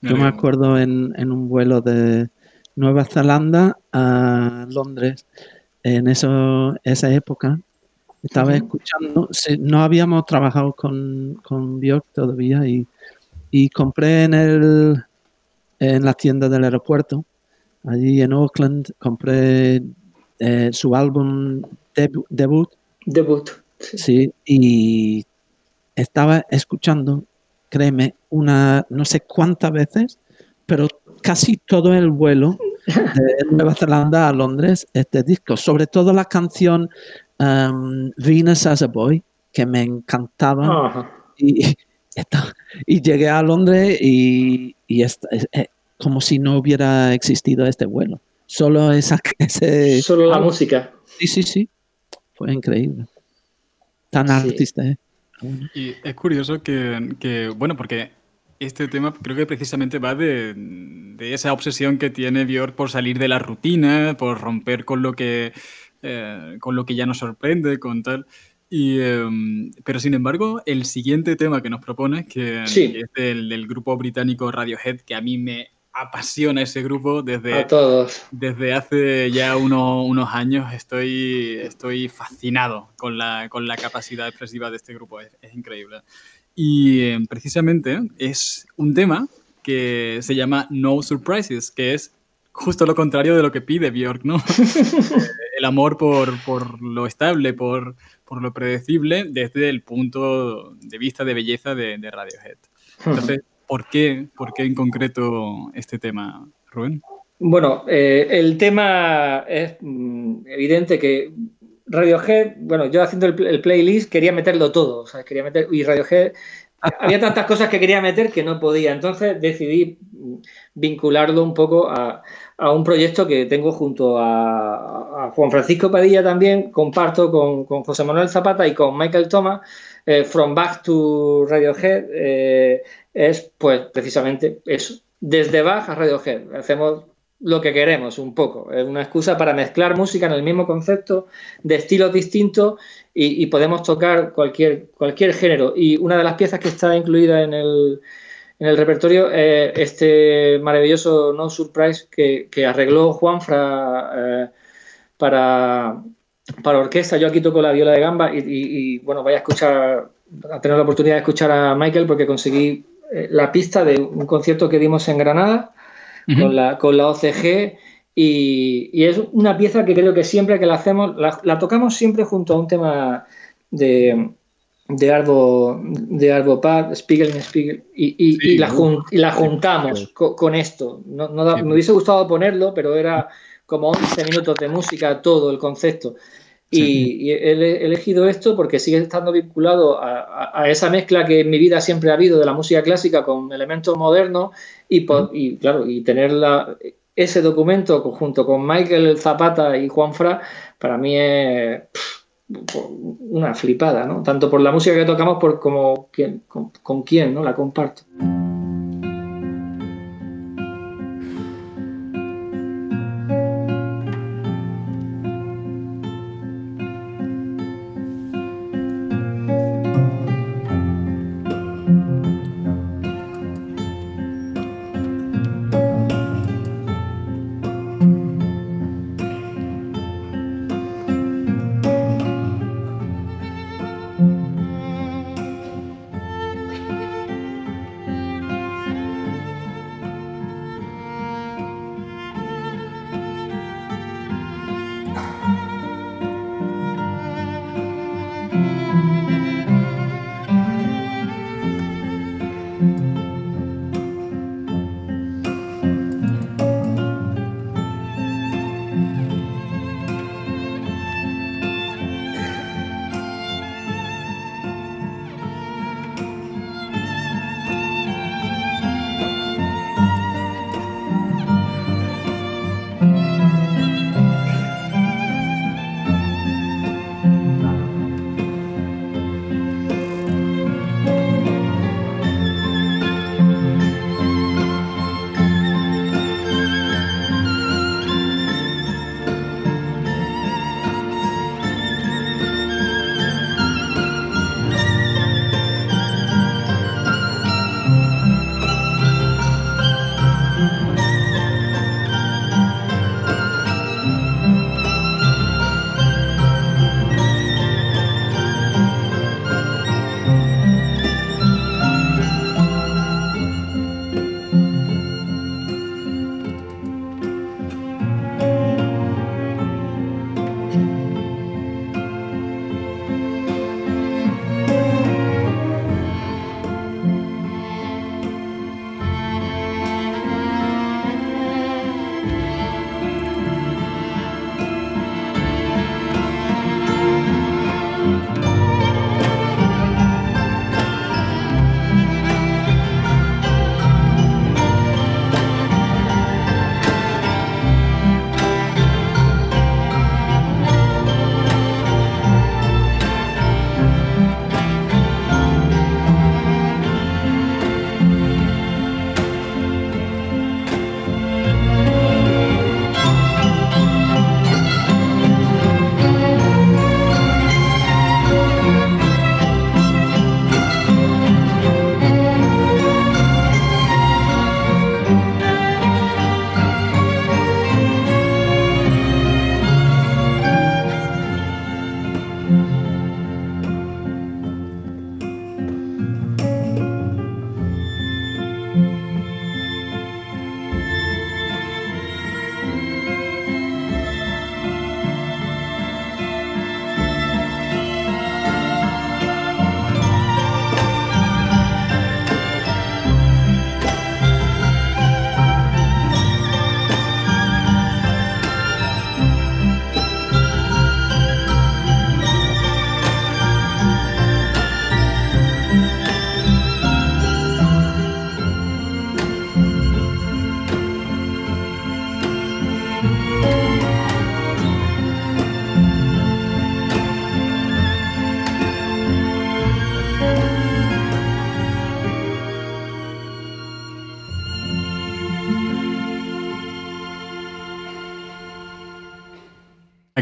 Yo me acuerdo en, en un vuelo de Nueva Zelanda a Londres, en eso, esa época, estaba escuchando, no habíamos trabajado con, con Björk todavía y, y compré en, el, en la tienda del aeropuerto, allí en Auckland, compré eh, su álbum debu- debut Debut. Sí. Sí, y estaba escuchando, créeme, una no sé cuántas veces, pero casi todo el vuelo de Nueva Zelanda a Londres, este disco, sobre todo la canción um, Venus as a Boy, que me encantaba. Y, y llegué a Londres y, y esta- eh, eh, como si no hubiera existido este vuelo. Solo esa ese Solo la música. Sí, sí, sí. Fue increíble. Tan artista, ¿eh? Y es curioso que, que, bueno, porque este tema creo que precisamente va de, de, esa obsesión que tiene Björk por salir de la rutina, por romper con lo que, eh, con lo que ya nos sorprende, con tal. Y, um, pero sin embargo, el siguiente tema que nos propone, que, Sí. que es del, del grupo británico Radiohead, que a mí me apasiona ese grupo desde, A todos. desde hace ya uno- unos años estoy, estoy fascinado con la, con la capacidad expresiva de este grupo, es, es increíble. Y eh, precisamente es un tema que se llama No Surprises, que es justo lo contrario de lo que pide Björk, ¿no? el amor por, por lo estable, por, por lo predecible, desde el punto de vista de belleza de, de Radiohead. Entonces, ¿por qué, ¿por qué en concreto este tema, Rubén? Bueno, eh, el tema es mm, evidente que Radiohead, bueno, yo haciendo el, el playlist quería meterlo todo, o sea, quería meter, y Radiohead, había tantas cosas que quería meter que no podía, entonces decidí mm, vincularlo un poco a, a un proyecto que tengo junto a, Juan Francisco Padilla también, comparto con, José Manuel Zapata y con Michael Thomas, eh, From Back to Radiohead, eh, es pues precisamente eso, desde Bach a Radiohead, hacemos lo que queremos un poco. Es una excusa para mezclar música en el mismo concepto, de estilos distintos y, y podemos tocar cualquier, cualquier género. Y una de las piezas que está incluida en el, en el repertorio es este maravilloso No Surprise que, que arregló Juanfra eh, para, para orquesta. Yo aquí toco la viola de gamba y, y, y, bueno, voy a escuchar, a tener la oportunidad de escuchar a Michael porque conseguí eh, la pista de un concierto que dimos en Granada con, la, con la OCG y, y, es una pieza que creo que siempre que la hacemos, la, la tocamos siempre junto a un tema de, de Arvo, de Arvo Pad, Spiegel Spiegel, y, y, sí, y, la, jun, y la juntamos sí. con, con, esto. No, no da, sí. Me hubiese gustado ponerlo, pero era como 11 minutos de música todo el concepto. Y, he elegido esto porque sigue estando vinculado a, a, a, esa mezcla que en mi vida siempre ha habido de la música clásica con elementos modernos y, por, y claro, y tener la, ese documento junto con Michael Zapata y Juan Fra, para mí es pff, una flipada, ¿no? Tanto por la música que tocamos por como con, con quién, ¿no? La comparto.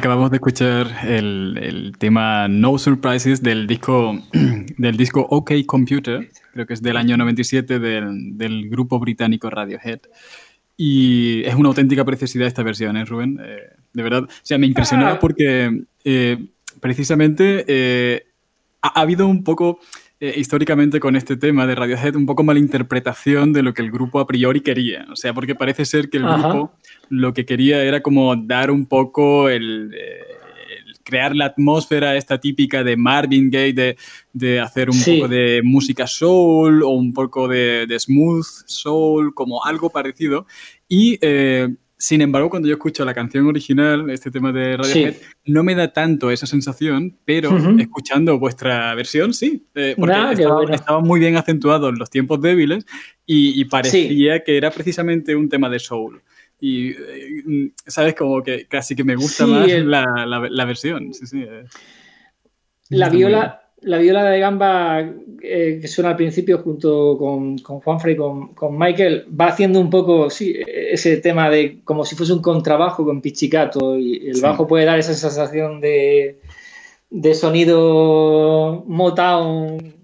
Acabamos de escuchar el, el, tema No Surprises del disco, del disco OK Computer, creo que es del año 97 del, del grupo británico Radiohead. Y es una auténtica preciosidad esta versión, ¿eh, Rubén? Eh, de verdad. O sea, me impresionaba ah. porque eh, precisamente eh, ha, ha, habido un poco eh, históricamente con este tema de Radiohead un poco malinterpretación de lo que el grupo a priori quería. O sea, porque parece ser que el Ajá. grupo lo que quería era como dar un poco el, eh, el crear la atmósfera esta típica de Marvin Gaye, de, de hacer un sí. poco de música soul o un poco de, de smooth soul, como algo parecido. Y eh, sin embargo, cuando yo escucho la canción original, este tema de Radiohead, sí. no me da tanto esa sensación, pero uh -huh. escuchando vuestra versión, sí, eh, porque nah, estaba, bueno. estaba, muy bien acentuado en los tiempos débiles y, y parecía sí. que era precisamente un tema de soul. Y, eh, ¿sabes? Como que casi que me gusta sí, más el... la, la, la, versión. Sí, sí. Eh. La viola la viola de gamba eh, que suena al principio junto con, con Juanfrey y con, con, Michael va haciendo un poco sí, ese tema de como si fuese un contrabajo con pizzicato y el sí. bajo puede dar esa sensación de, de sonido Motown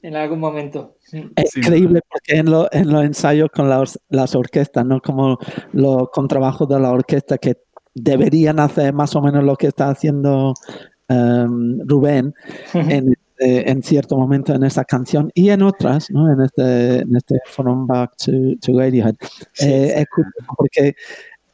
en algún momento. Es sí. increíble porque en, lo, en, los ensayos con las, las orquestas, ¿no? como los contrabajos de la orquesta que deberían hacer más o menos lo que está haciendo um, Rubén uh -huh. En, eh, en, cierto momento en esa canción y en otras, ¿no? en, este, en este From Back to, to Radiohead. Sí, eh, sí. porque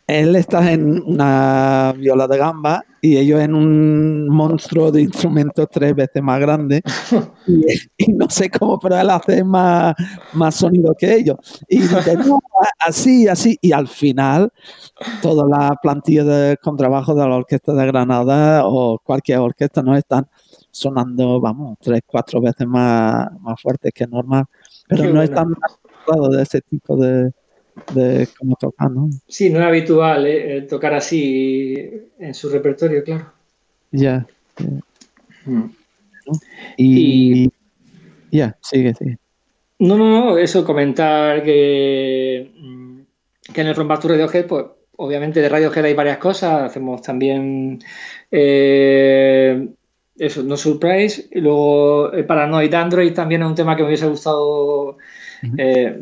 él está en una viola de gamba y ellos en un monstruo de instrumentos tres veces más grande y, y, no sé cómo, pero él hace más, más sonido que ellos. Y dice, no, así, así, y al final toda la plantilla de contrabajo de la Orquesta de Granada o cualquier orquesta no están sonando, vamos, tres, cuatro veces más, más fuerte que normal, pero Qué no bueno. están de ese tipo de, de cómo tocar, ¿no? Sí, no es habitual ¿eh? tocar así en su repertorio, claro. Ya. Yeah, yeah. mm. Y, y ya, sigue, sigue. No, no, no, eso, comentar que, que en el From Back to Radiohead, pues obviamente de Radiohead hay varias cosas, hacemos también eh, eso, No Surprise, y luego eh, Paranoid Android también es un tema que me hubiese gustado eh,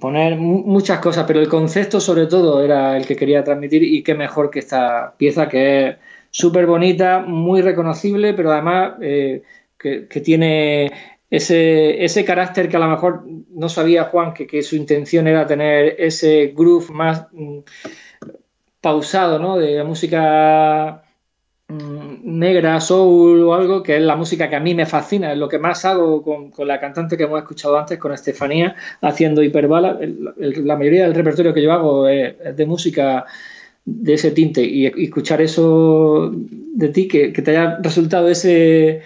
poner muchas cosas, pero el concepto sobre todo era el que quería transmitir y qué mejor que esta pieza que es súper bonita, muy reconocible, pero además eh, que, que, tiene ese, ese carácter que a lo mejor no sabía Juan que, que su intención era tener ese groove más mm, pausado, ¿no? De la música negra, soul o algo, que es la música que a mí me fascina, es lo que más hago con, con la cantante que hemos escuchado antes, con Estefanía, haciendo hiperbala. El, el, la mayoría del repertorio que yo hago es, es, de música de ese tinte y, y escuchar eso de ti, que, que, te haya resultado ese,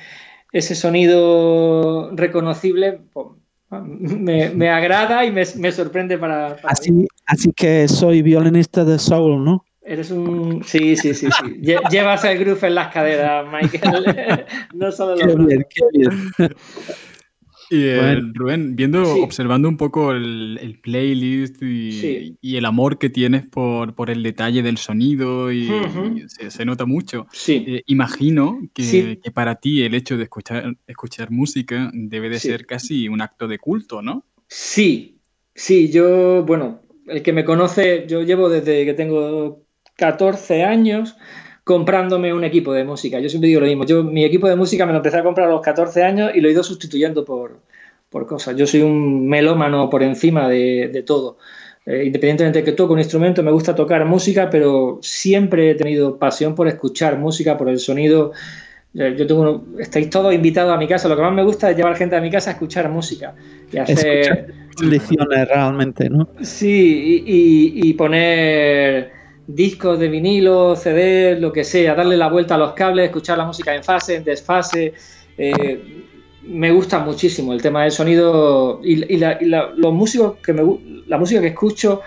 ese sonido reconocible, pues, me, me, agrada y me, me sorprende para, para así, así que soy violinista de soul, ¿no? Eres un. Sí, sí, sí, sí. Llevas el groove en las caderas, Michael. no solo los. Qué bien, qué bien. Y eh, bueno. Rubén, viendo, sí. observando un poco el, el playlist y, sí. y, el amor que tienes por, por, el detalle del sonido y, uh -huh. y se, se, nota mucho. Sí. Eh, imagino que, que, para ti el hecho de escuchar, escuchar música debe de ser casi un acto de culto, ¿no? Sí, sí, yo, bueno, el que me conoce, yo llevo desde que tengo 14 años comprándome un equipo de música. Yo siempre digo lo mismo. Yo mi equipo de música me lo empecé a comprar a los 14 años y lo he ido sustituyendo por, por cosas. Yo soy un melómano por encima de, de todo. Eh, independientemente de que toco un instrumento, me gusta tocar música, pero siempre he tenido pasión por escuchar música, por el sonido. Eh, yo tengo uno, estáis todos invitados a mi casa. Lo que más me gusta es llevar gente a mi casa a escuchar música y hacer realmente, ¿no? Sí, y, y, y poner discos de vinilo, CD, lo que sea, darle la vuelta a los cables, escuchar la música en fase, en desfase. Eh, me gusta muchísimo el tema del sonido y, la, los músicos que me, la música que escucho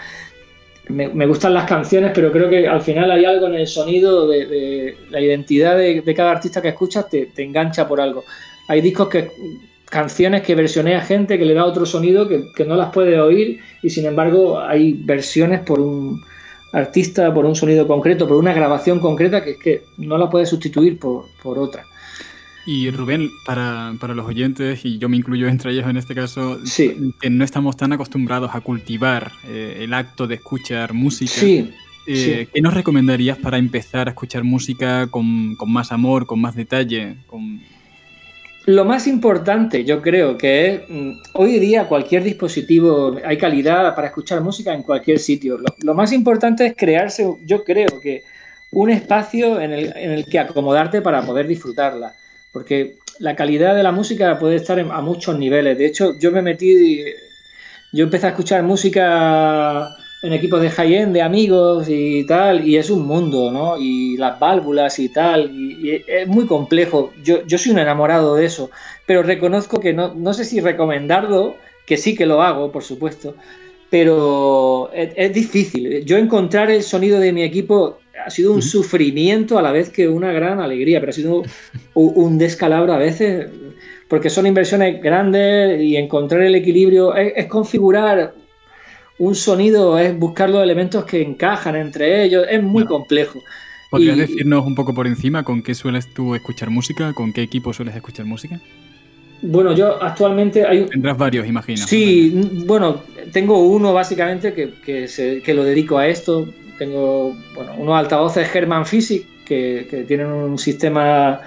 me, gustan las canciones, pero creo que al final hay algo en el sonido de, la identidad de, cada artista que escuchas te, te, engancha por algo. Hay discos que canciones que versionea gente que le da otro sonido que, que no las puede oír y sin embargo hay versiones por un artista, por un sonido concreto, por una grabación concreta que es que no la puedes sustituir por, por otra. Y Rubén, para, para, los oyentes, y yo me incluyo entre ellos en este caso, sí. que no estamos tan acostumbrados a cultivar eh, el acto de escuchar música. Sí, eh, sí. ¿Qué nos recomendarías para empezar a escuchar música con, con más amor, con más detalle? Con... Lo más importante, yo creo que es, mm, hoy día cualquier dispositivo, hay calidad para escuchar música en cualquier sitio. Lo, lo más importante es crearse, yo creo que un espacio en el, en el que acomodarte para poder disfrutarla porque la calidad de la música puede estar en, a muchos niveles. De hecho, yo me metí, yo empecé a escuchar música en equipos de high-end, de amigos y tal, y es un mundo, ¿no? Y las válvulas y tal, y, y es muy complejo. Yo, yo soy un enamorado de eso, pero reconozco que no, no sé si recomendarlo, que sí que lo hago, por supuesto, pero es, es difícil. Yo encontrar el sonido de mi equipo ha sido un uh -huh. sufrimiento a la vez que una gran alegría, pero ha sido un descalabro a veces, porque son inversiones grandes y encontrar el equilibrio es, es configurar un sonido, es buscar los elementos que encajan entre ellos, es muy complejo. ¿Podrías y, decirnos un poco por encima con qué sueles tú escuchar música? ¿Con qué equipo sueles escuchar música? Bueno, yo actualmente hay... Tendrás varios, imagino. Sí, bueno, tengo uno básicamente que, que, se, que lo dedico a esto, tengo bueno, unos altavoces Herman Physic que, que tienen un sistema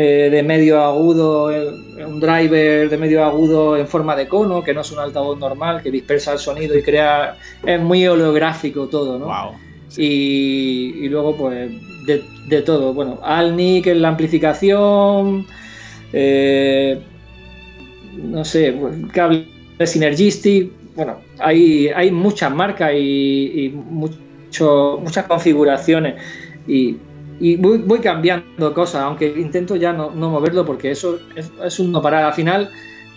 eh, de medio agudo, eh, un driver de medio agudo en forma de cono, que no es un altavoz normal, que dispersa el sonido y crea. Es muy holográfico todo, ¿no? Wow. Sí. Y, y, luego, pues, de, de, todo. Bueno, Alnic en la amplificación, eh, no sé, cable Synergistic. Bueno, hay, hay muchas marcas y, y mucho, muchas configuraciones y, y voy, voy, cambiando cosas, aunque intento ya no, no moverlo porque eso es, es, un no parar. Al final,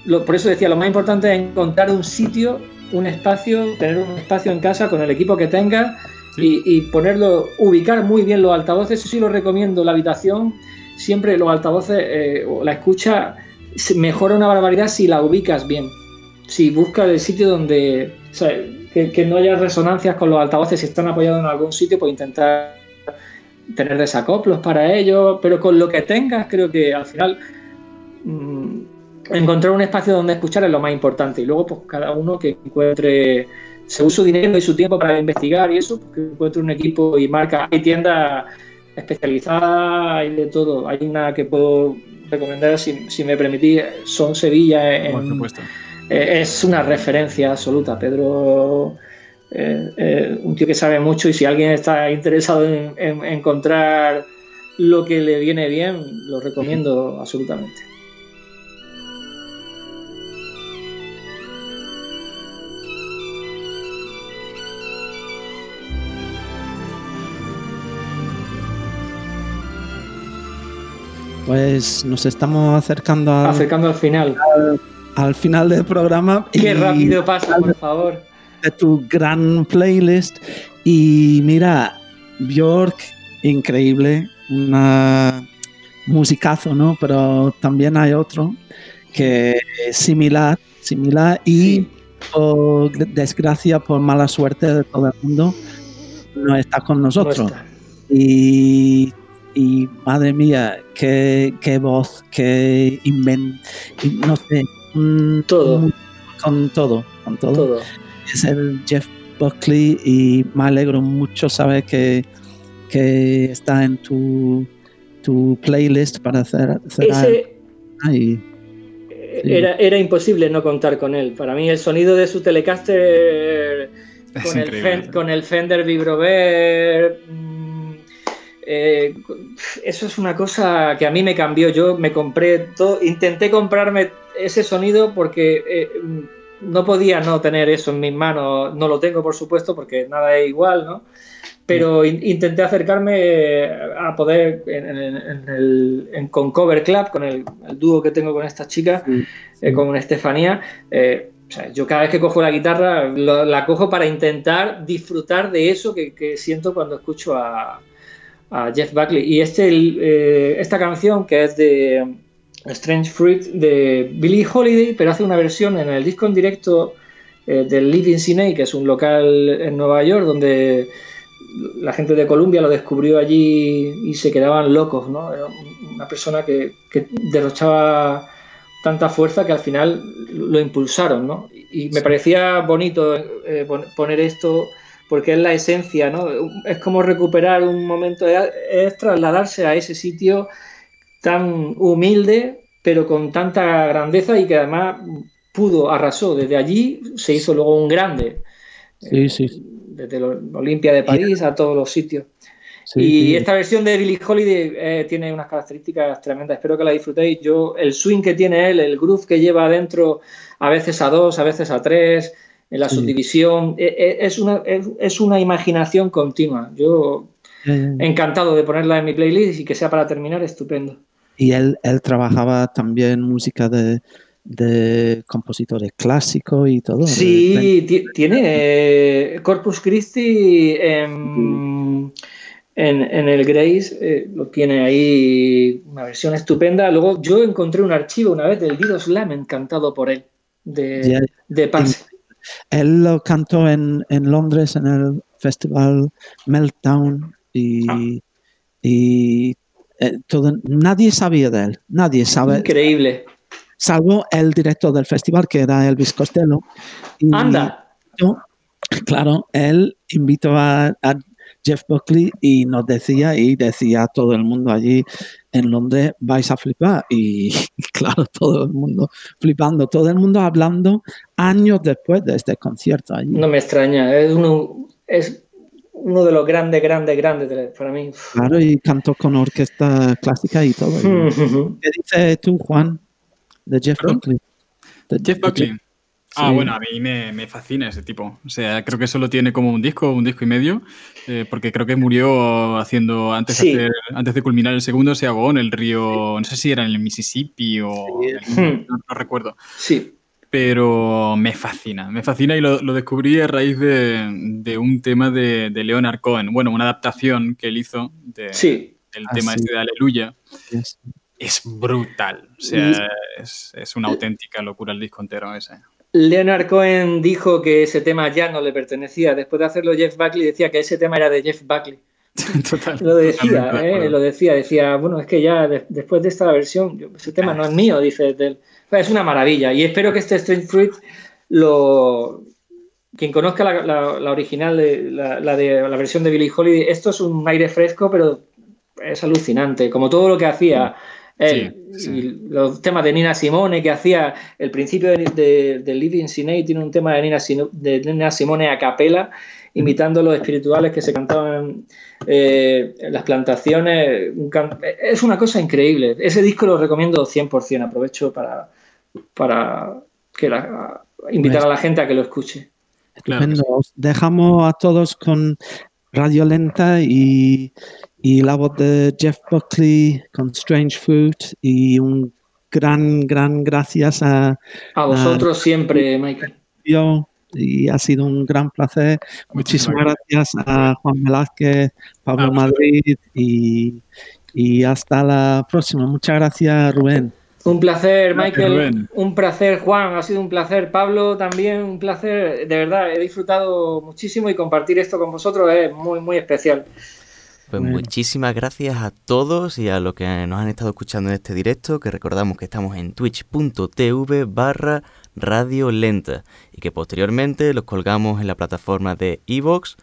lo, por eso decía, lo más importante es encontrar un sitio, un espacio, tener un espacio en casa con el equipo que tengas sí. y, y, ponerlo, ubicar muy bien los altavoces. Eso sí lo recomiendo, la habitación, siempre los altavoces eh, o la escucha mejora una barbaridad si la ubicas bien. Si buscas el sitio donde... O sea, que, que, no haya resonancias con los altavoces si están apoyados en algún sitio, pues intentar tener desacoplos para ello, pero con lo que tengas, creo que al final mmm, encontrar un espacio donde escuchar es lo más importante. Y luego, pues cada uno que encuentre se su dinero y su tiempo para investigar y eso, pues, que encuentre un equipo y marca. Hay tiendas especializadas, hay de todo. Hay una que puedo recomendar, si, si me permitís, son Sevilla. En, Por supuesto es una referencia absoluta. Pedro, eh, eh, un tío que sabe mucho y si alguien está interesado en, en, encontrar lo que le viene bien, lo recomiendo absolutamente. Pues nos estamos acercando al, acercando al final. Al, al final del programa. Qué rápido pasa, por favor. De tu gran playlist. Y mira, Bjork, increíble, una musicazo, ¿no? Pero también hay otro que es similar, similar y por desgracia, por mala suerte de todo el mundo, no está con nosotros. Y y madre mía, qué, qué voz, qué invent, no sé, todo. Con todo, con todo. todo. Es el Jeff Buckley y me alegro mucho saber que, que está en tu, tu playlist para hacer. hacer Ese, Ay, sí. era, era imposible no contar con él. Para mí el sonido de su Telecaster con el, Fender, con el, Fender Vibrover eh, eso es una cosa que a mí me cambió. Yo me compré todo, intenté comprarme ese sonido porque eh, no podía no tener eso en mis manos. No lo tengo, por supuesto, porque nada es igual, ¿no? Pero in, intenté acercarme a poder en, en, en el, en, con Cover Club, con el, el, dúo que tengo con esta chica, sí, sí. Eh, con Estefanía. Eh, o sea, yo cada vez que cojo la guitarra lo, la cojo para intentar disfrutar de eso que, que siento cuando escucho a, a Jeff Buckley. Y este, eh, esta canción, que es de Strange Fruit, de Billie Holiday, pero hace una versión en el disco en directo eh, del Living Cine, que es un local en Nueva York, donde la gente de Colombia lo descubrió allí y se quedaban locos, ¿no? Era una persona que, que derrochaba tanta fuerza que al final lo impulsaron, ¿no? Y me parecía bonito eh, poner esto porque es la esencia, ¿no? Es como recuperar un momento, es trasladarse a ese sitio tan humilde, pero con tanta grandeza y que además pudo, arrasó. Desde allí se hizo luego un grande. Sí, sí. Desde la Olimpia de París a todos los sitios. y esta versión de Billie Holiday eh, tiene unas características tremendas. Espero que la disfrutéis. Yo, el swing que tiene él, el groove que lleva adentro, a veces a dos, a veces a tres, en la subdivisión, e, e, es una, es una imaginación continua. Yo encantado de ponerla en mi playlist y que sea para terminar, estupendo. Y él, él trabajaba también música de, de compositores clásicos y todo. Sí, tiene eh, Corpus Christi en, en, el Grace, eh, lo tiene ahí una versión estupenda. Luego yo encontré un archivo una vez del Dido Slam encantado por él, de, de Paz. Él lo cantó en, en, Londres en el festival Meltdown y, ah. y eh, todo, nadie sabía de él, nadie sabe. Increíble salvo el director del festival, que era Elvis Costello. Anda. claro, él invitó a, Jeff Buckley y nos decía, y decía a todo el mundo allí en Londres, vais a flipar. Y, claro, todo el mundo flipando, todo el mundo hablando años después de este concierto. Allí. No me extraña, es uno, es uno de los grandes, grandes, grandes para mí. Claro, y cantó con orquesta clásica y todo. ¿Qué dices tú, Juan? de Jeff Buckley. Jeff Buckley. Ah, bueno, a mí me, fascina ese tipo. O sea, creo que solo tiene como un disco, un disco y medio, eh, porque creo que murió haciendo, antes, de antes de culminar el segundo, se ahogó en el río, no sé si era en el Mississippi o... no, recuerdo. Sí. Pero me fascina, me fascina y lo, descubrí a raíz de, un tema de, Leonard Cohen, bueno, una adaptación que él hizo de, del ah, tema este de Aleluya es brutal. O sea, es, una auténtica locura el disco entero ese. Leonard Cohen dijo que ese tema ya no le pertenecía. Después de hacerlo Jeff Buckley decía que ese tema era de Jeff Buckley. Total, lo decía, ¿eh? lo decía, decía, bueno, es que ya después de esta versión, ese tema no es mío, dice él. Es una maravilla y espero que este Strange Fruit lo... Quien conozca la, original, la, de, la versión de Billie Holiday, esto es un aire fresco, pero es alucinante, como todo lo que hacía y los temas de Nina Simone que hacía el principio de, de, Living Sinay tiene un tema de Nina, de Nina Simone a capela imitando los espirituales que se cantaban eh, en las plantaciones. es una cosa increíble. Ese disco lo recomiendo 100%. Aprovecho para, para que invitar a la gente a que lo escuche. Dejamos a todos con Radio Lenta y, y la voz de Jeff Buckley con Strange Food y un gran, gran gracias a... A vosotros siempre, Michael. Yo, y ha sido un gran placer. Muchísimas gracias a Juan Velázquez, Pablo Madrid y, y hasta la próxima. Muchas gracias, Rubén. Un placer, Michael. Un placer, Juan. Ha sido un placer. Pablo, también un placer. De verdad, he disfrutado muchísimo y compartir esto con vosotros es muy, muy especial. Pues muchísimas gracias a todos y a los que nos han estado escuchando en este directo, que recordamos que estamos en twitch.tv barra radio lenta y que posteriormente los colgamos en la plataforma de Evox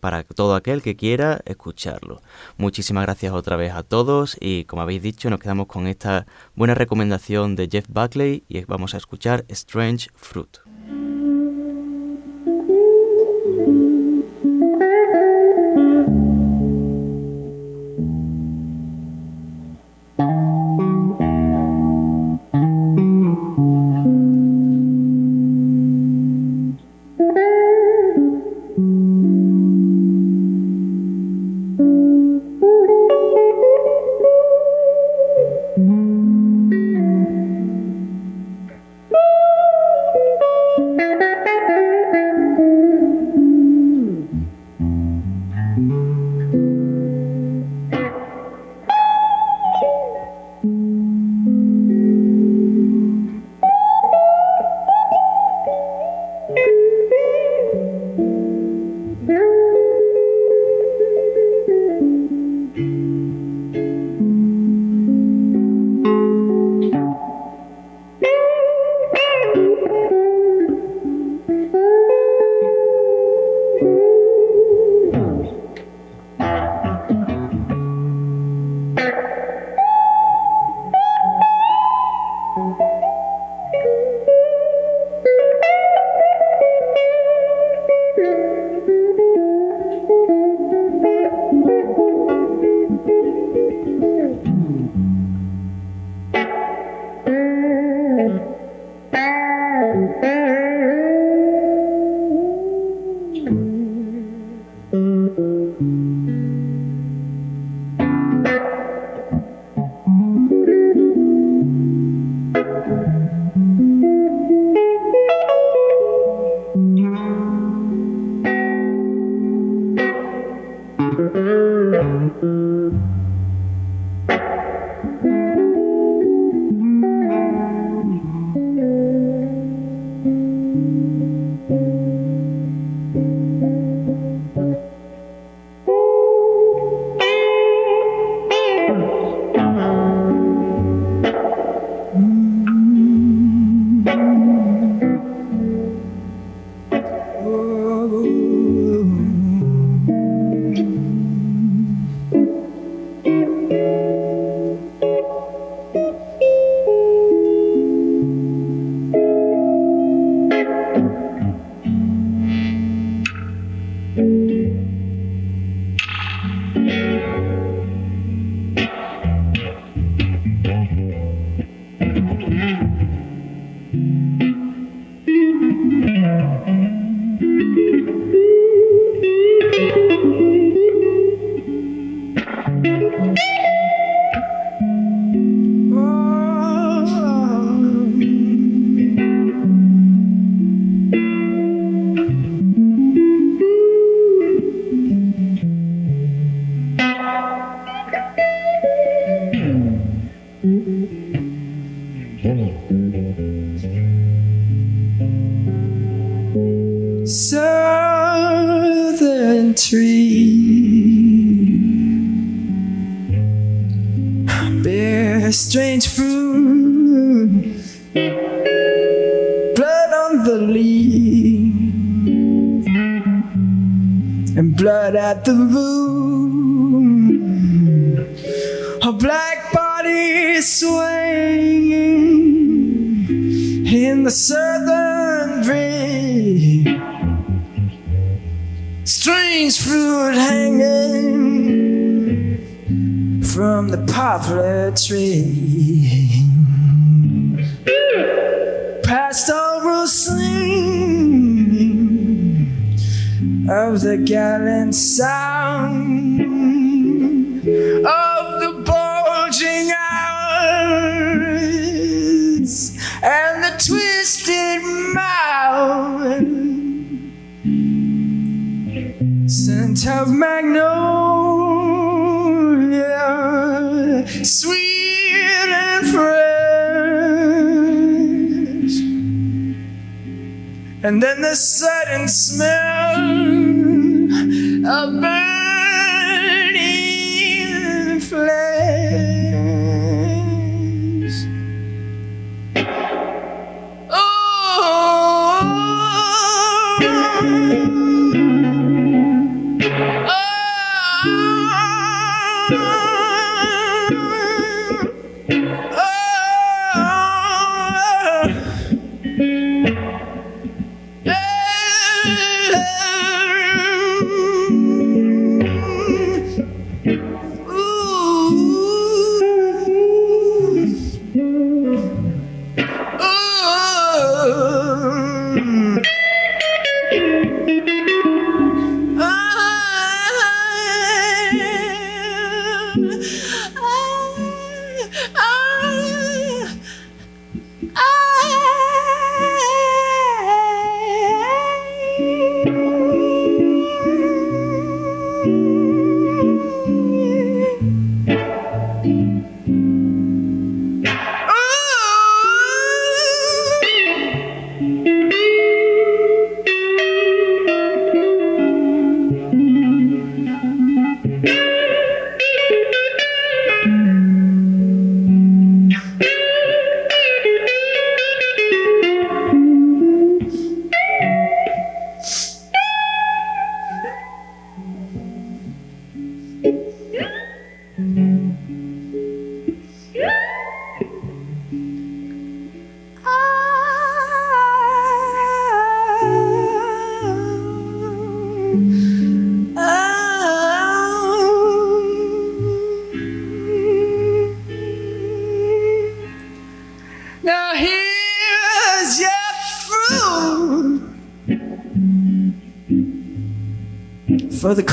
para todo aquel que quiera escucharlo. Muchísimas gracias otra vez a todos y como habéis dicho nos quedamos con esta buena recomendación de Jeff Buckley y vamos a escuchar Strange Fruit.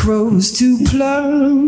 Crows to plum,